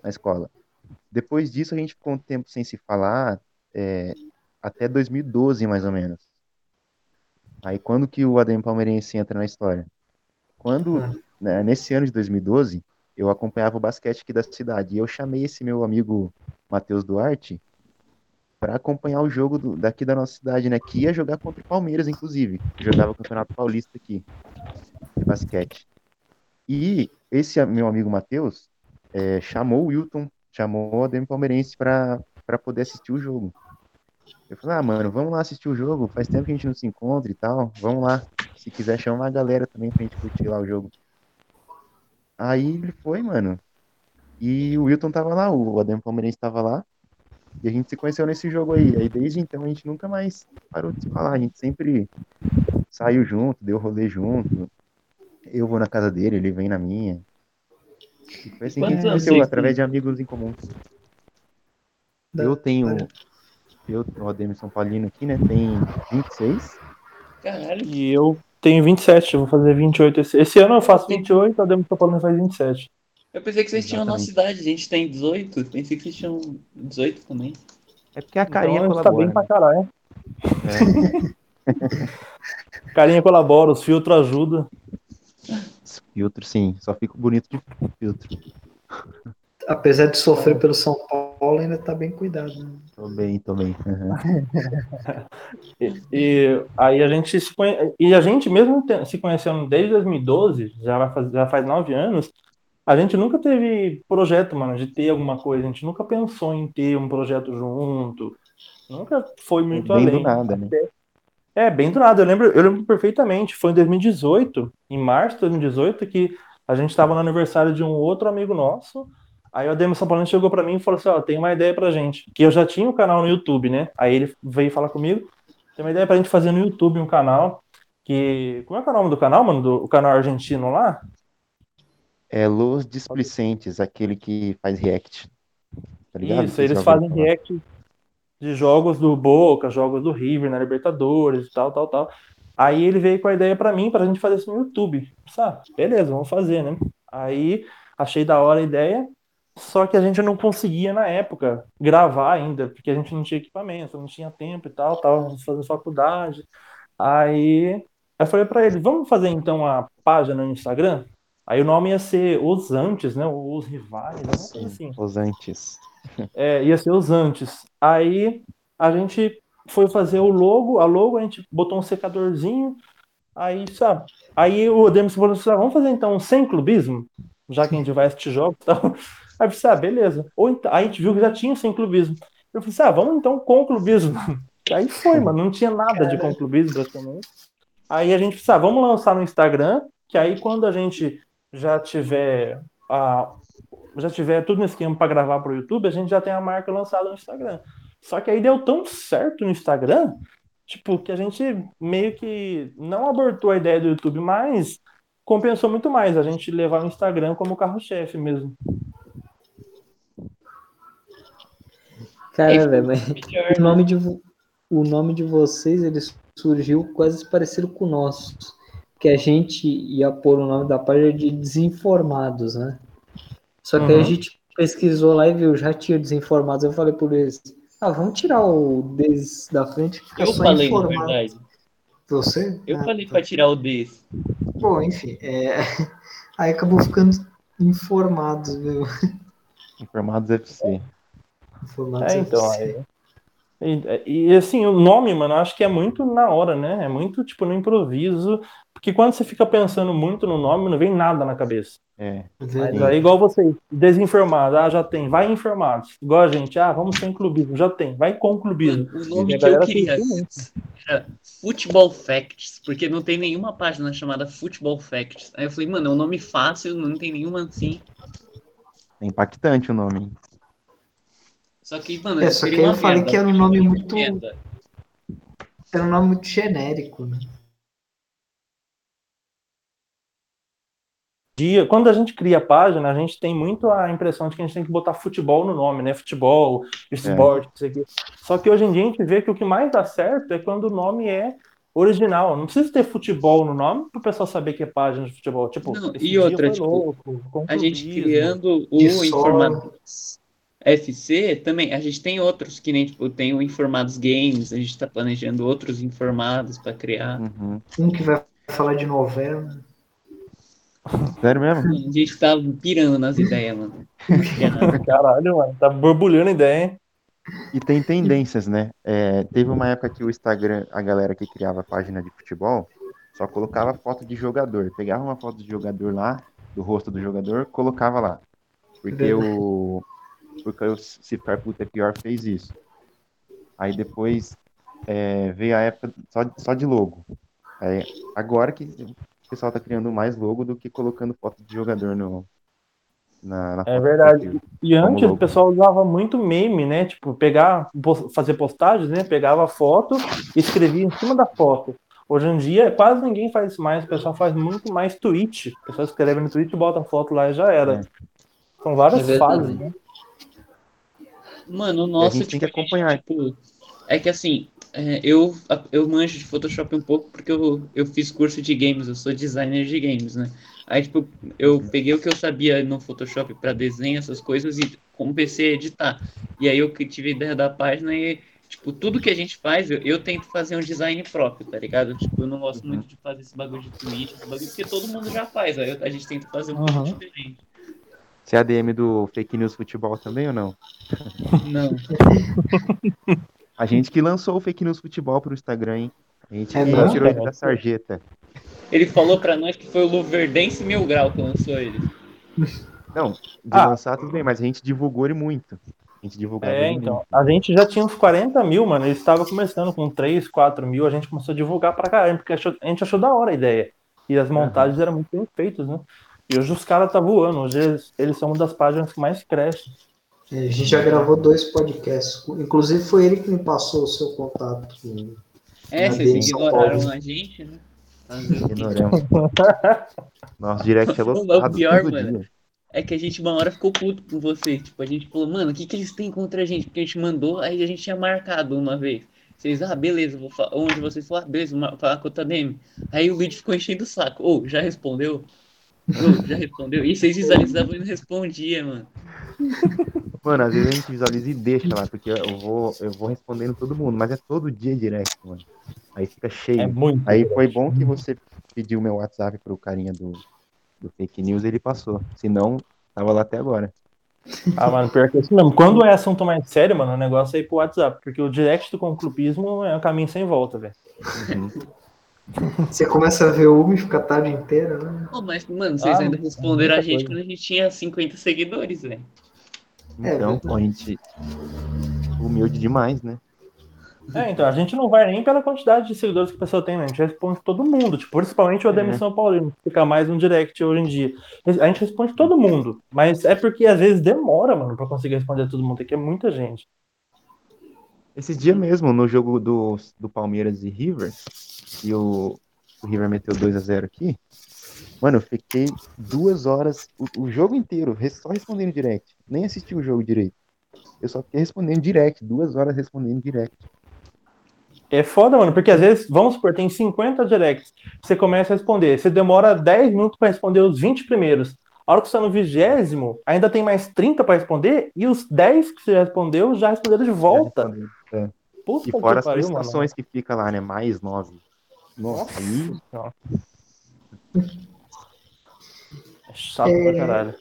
na escola. Depois disso, a gente ficou um tempo sem se falar, é, até 2012, mais ou menos. Aí, quando que o ADM Palmeirense entra na história? Quando, né, nesse ano de 2012, eu acompanhava o basquete aqui da cidade. E eu chamei esse meu amigo Matheus Duarte para acompanhar o jogo do- daqui da nossa cidade, né? Que ia jogar contra o Palmeiras, inclusive. que Jogava o Campeonato Paulista aqui, de basquete. E esse meu amigo Matheus é, chamou o Wilton, chamou o ADM Palmeirense para poder assistir o jogo. Eu falei, ah, mano, vamos lá assistir o jogo. Faz tempo que a gente não se encontra e tal. Vamos lá. Se quiser, chama a galera também pra gente curtir lá o jogo. Aí ele foi, mano. E o Wilton tava lá, o ADM Palmeirense tava lá. E a gente se conheceu nesse jogo aí. Aí desde então a gente nunca mais parou de se falar. A gente sempre saiu junto, deu rolê junto. Eu vou na casa dele, ele vem na minha. E foi assim que a gente Quantos conheceu, através de amigos em comum. Da- Eu tenho. Eu, o ADM São Paulino aqui, né? Tem 26. Caralho. E eu tenho 27, eu vou fazer 28 esse, esse ano eu faço 28, a Demo São Paulo faz 27. Eu pensei que vocês tinham a nossa idade, a gente tem 18. Pensei que vocês tinham 18 também. É porque a carinha então, tá colabora. bem pra né? caralho. É, Carinha colabora, os filtros ajudam. filtro, sim. Só fico bonito de filtro. Apesar de sofrer pelo São Paulo, ainda tá bem cuidado. né? Tô bem, tô bem. Uhum. E, e aí a gente se conhe... E a gente, mesmo se conhecendo desde 2012, já, vai já faz nove anos, a gente nunca teve projeto, mano, de ter alguma coisa. A gente nunca pensou em ter um projeto junto. Nunca foi muito Bem além. do nada, né? É, bem do nada. Eu lembro, eu lembro perfeitamente. Foi em 2018, em março de 2018, que a gente estava no aniversário de um outro amigo nosso. Aí o Ademir São Paulo chegou para mim e falou assim: Ó, tem uma ideia pra gente. Que eu já tinha um canal no YouTube, né? Aí ele veio falar comigo: tem uma ideia pra gente fazer no YouTube um canal. Que. Como é que é o nome do canal, mano? Do o canal argentino lá? É Los Displicentes, aquele que faz react. Tá ligado? Isso, eles fazem falar? react de jogos do Boca, jogos do River na Libertadores e tal, tal, tal. Aí ele veio com a ideia pra mim, pra gente fazer isso no YouTube. Sabe? Beleza, vamos fazer, né? Aí achei da hora a ideia, só que a gente não conseguia na época gravar ainda, porque a gente não tinha equipamento, não tinha tempo e tal, tava fazendo faculdade. Aí eu falei pra ele, vamos fazer então a página no Instagram? Aí o nome ia ser Os Antes, né? Os Rivais, né? Sim, assim. os antes. É, ia ser os antes. Aí a gente foi fazer o logo, a logo, a gente botou um secadorzinho, aí, sabe? Aí o Demis falou assim: ah, vamos fazer então sem clubismo, já que a gente vai assistir jogos e tal. Aí eu falei, ah, beleza. Ou então, aí a gente viu que já tinha o sem clubismo. Eu falei, assim, ah, vamos então com clubismo. Aí foi, mano, não tinha nada de com clubismo praticamente. Aí a gente falou, ah, vamos lançar no Instagram, que aí quando a gente já tiver a, já tiver tudo no esquema para gravar para o YouTube, a gente já tem a marca lançada no Instagram. Só que aí deu tão certo no Instagram, tipo, que a gente meio que não abortou a ideia do YouTube, mas compensou muito mais a gente levar o Instagram como carro-chefe mesmo. Cara, velho, mas o nome, de, o nome de vocês ele surgiu quase parecido com o nosso. Que a gente ia pôr o nome da página de desinformados, né? Só que aí a Uhum. gente pesquisou lá e viu, já tinha desinformados. Eu falei por eles, ah, vamos tirar o des da frente e ficar Eu falei, na informado. verdade. Você? Eu Ah, falei tá. pra tirar o desse. Bom, enfim, é, aí acabou ficando informados, viu? Informados FC. É, então, aí. E, e, assim, o nome, mano, acho que é muito na hora, né? É muito tipo no improviso, porque quando você fica pensando muito no nome, não vem nada na cabeça. É. Mas Verdade. aí, igual vocês, desinformado, ah, já tem, vai informados. Igual a gente, ah, vamos sem clubismo, já tem, vai com clubismo. Mano, o nome que eu queria era Football Facts, porque não tem nenhuma página chamada Football Facts. Aí eu falei, mano, é um nome fácil, não tem nenhuma assim. É impactante o nome. Só que, mano, É, só que eu falei merda, que era um nome muito- merda. Era um nome muito genérico, né? dia, quando a gente cria a página, a gente tem muito a impressão de que a gente tem que botar futebol no nome, né? Futebol, esporte, isso aqui. Só que hoje em dia a gente vê que o que mais dá certo é quando o nome é original. Não precisa ter futebol no nome para o pessoal saber que é página de futebol. Tipo, Não, e outra, tipo, louco, A gente criando o FC também, a gente tem outros que nem, tipo, tem o Informados Games, a gente tá planejando outros informados pra criar. Uhum. Um que vai falar de novela. Sério mesmo? A gente tá pirando nas ideias, mano. Caralho, mano, tá borbulhando a ideia, hein? E tem tendências, né? É, teve uma época que o Instagram, a galera que criava página de futebol, só colocava foto de jogador. Pegava uma foto de jogador lá, do rosto do jogador, colocava lá. Porque o. Porque o Puta é Pior fez isso. Aí depois é, veio a época só, só de logo. Aí, agora que o pessoal tá criando mais logo do que colocando foto de jogador no, na, na É verdade. perfil. E antes logo. o pessoal usava muito meme, né? Tipo, pegar, fazer postagens, né? Pegava a foto e escrevia em cima da foto. Hoje em dia, quase ninguém faz isso mais. O pessoal faz muito mais tweet. O pessoal escreve no tweet, bota a foto lá e já era. É. São várias É fases, né? Mano, o nosso, gente tem tipo, que acompanhar. tipo, é que assim, é, eu, eu manjo de Photoshop um pouco porque eu, eu fiz curso de games, eu sou designer de games, né? Aí, tipo, eu peguei o que eu sabia no Photoshop pra desenho, essas coisas, e comecei a editar. E aí eu tive a ideia da página e, tipo, tudo que a gente faz, eu, eu tento fazer um design próprio, tá ligado? Tipo, eu não gosto Uhum. muito de fazer esse bagulho de tweet, esse bagulho, porque todo mundo já faz, aí eu- a gente tenta fazer um Uhum. pouco diferente. Você é ADM do Fake News Futebol também ou não? Não. A gente que lançou o Fake News Futebol pro Instagram, hein? A gente É que mesmo? tirou ele da sarjeta. Ele falou pra nós que foi o Luverdense Mil Grau que lançou ele. Não, de Ah. lançar tudo bem, mas a gente divulgou ele muito. A gente divulgava É, ele então. muito. A gente já tinha uns 40 mil, mano. Ele estava começando com 3, 4 mil. A gente começou a divulgar pra caramba, porque a gente achou da hora a ideia. E as montagens eram muito bem feitas, né? E hoje os caras tá voando. Hoje eles, eles são uma das páginas que mais crescem. É, A gente já gravou dois podcasts. Inclusive foi ele que me passou o seu contato. É, Na vocês ignoraram a gente, né? Ignoramos. Nosso direct é lotado o pior, mano. dia. É que a gente uma hora ficou puto com vocês. Tipo, a gente falou, mano, o que, que eles têm contra a gente? Porque a gente mandou, aí a gente tinha marcado uma vez. Vocês, ah, beleza, vou falar. Onde vocês falaram, ah, beleza, vou falar com o Tademi. Aí o vídeo ficou enchendo o saco. Ô, já respondeu? Já respondeu? E vocês visualizavam e não respondia, mano. Mano, às vezes a gente visualiza e deixa lá, porque eu vou, eu vou respondendo todo mundo, mas é todo dia direct, mano. Aí fica cheio. É muito. Aí foi bom que você pediu meu WhatsApp pro carinha do, do Fake News ele passou. Senão, tava lá até agora. Ah, mano, pior que é isso mesmo. Quando é assunto mais sério, mano, o negócio é ir pro WhatsApp. Porque o direct do conclubismo é um caminho sem volta, velho. Uhum. Você começa a ver uma e fica a tarde inteira, né? Pô, mas, mano, vocês Ah, ainda é responderam a gente coisa. quando a gente tinha 50 seguidores, velho. É Então, pô, a gente. Humilde demais, né? É, então, a gente não vai nem pela quantidade de seguidores que a pessoa tem, né? A gente responde todo mundo, tipo, principalmente o Ademir É. São Paulino, que fica mais no direct hoje em dia. A gente responde todo mundo, mas é porque às vezes demora, mano, pra conseguir responder todo mundo, aqui é muita gente. Esse dia mesmo, no jogo do, do Palmeiras e River, e o, o River meteu 2 a 0 aqui, mano, eu fiquei duas horas, o, o jogo inteiro, só respondendo direct. Nem assisti o jogo direito. Eu só fiquei respondendo direct, duas horas respondendo direct. É foda, mano, porque às vezes, vamos supor, tem 50 directs, você começa a responder, você demora 10 minutos pra responder os 20 primeiros. A hora que você tá no vigésimo, ainda tem mais 30 pra responder, e os 10 que você respondeu já responderam de volta. É. Puta E fora que as pariu, mano. solicitações que fica lá, né? Mais nove. Nossa, aí Nossa. É chato pra caralho.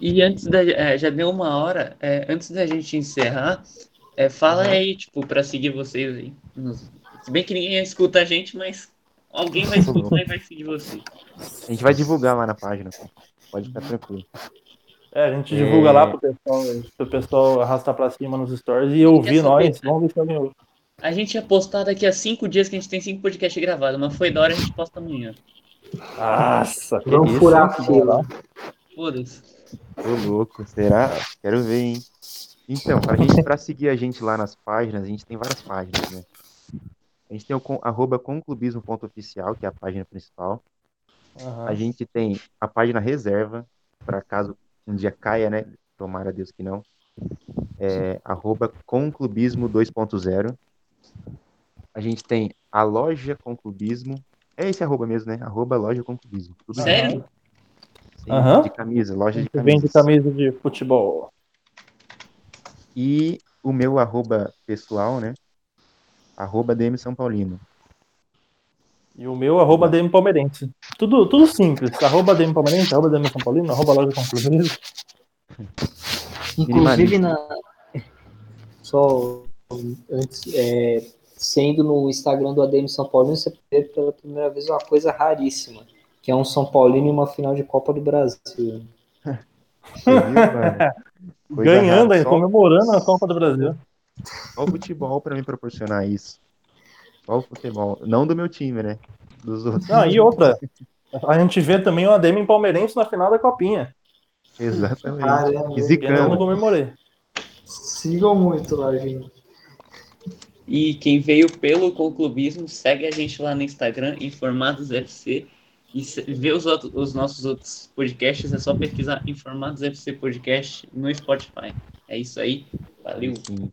E antes da. é, já deu uma hora. é, antes da gente encerrar, é, fala aí, tipo, pra seguir vocês aí. Se bem que ninguém escuta a gente, mas alguém vai escutar e vai seguir vocês. a gente vai divulgar lá na página. pô. Pode ficar tranquilo. É, a gente É. divulga lá pro pessoal, pro pessoal arrastar pra cima nos stories e ouvir nós. Vamos ver se alguém ouve. A gente ia postar daqui a cinco dias que a gente tem cinco podcasts gravados, mas foi da hora a gente posta amanhã. Nossa, que Vamos isso, furar a fila. Foda-se. Ô, louco, será? Quero ver, hein? Então, pra, gente, pra seguir a gente lá nas páginas, a gente tem várias páginas, né? A gente tem o com, arroba conclubismo.oficial, que é a página principal. Aham. A gente tem a página reserva, para caso um dia caia, né? Tomara a Deus que não. É arroba conclubismo 2.0. A gente tem a loja conclubismo. É esse arroba mesmo, né? Arroba loja conclubismo. Tudo Sério? Sim, Aham. De camisa, loja de Que vende camisa de futebol. E o meu arroba pessoal, né? Arroba DM São Paulino. E o meu, arroba DM Palmeirense. Tudo, tudo simples. Arroba DM Palmeirense, arroba DM São Paulino, arroba loja concluída. Inclusive, na... só antes, é, sendo no Instagram do ADM São Paulino, você vê pela primeira vez uma coisa raríssima, que é um São Paulino e uma final de Copa do Brasil. Viu, Ganhando rara. aí, Só- comemorando a Copa do Brasil. Só o futebol pra me proporcionar isso. Só o futebol. Não do meu time, né? Dos outros. Não, e outra. A gente vê também o ADM Palmeirense na final da Copinha. Exatamente. Caramba, E Eu não comemorei. Sigam muito lá, gente. E quem veio pelo conclubismo, segue a gente lá no Instagram, Informados FC. E ver os, outros- os nossos outros podcasts, é só pesquisar Informados FC Podcast no Spotify. É isso aí. Valeu. Sim.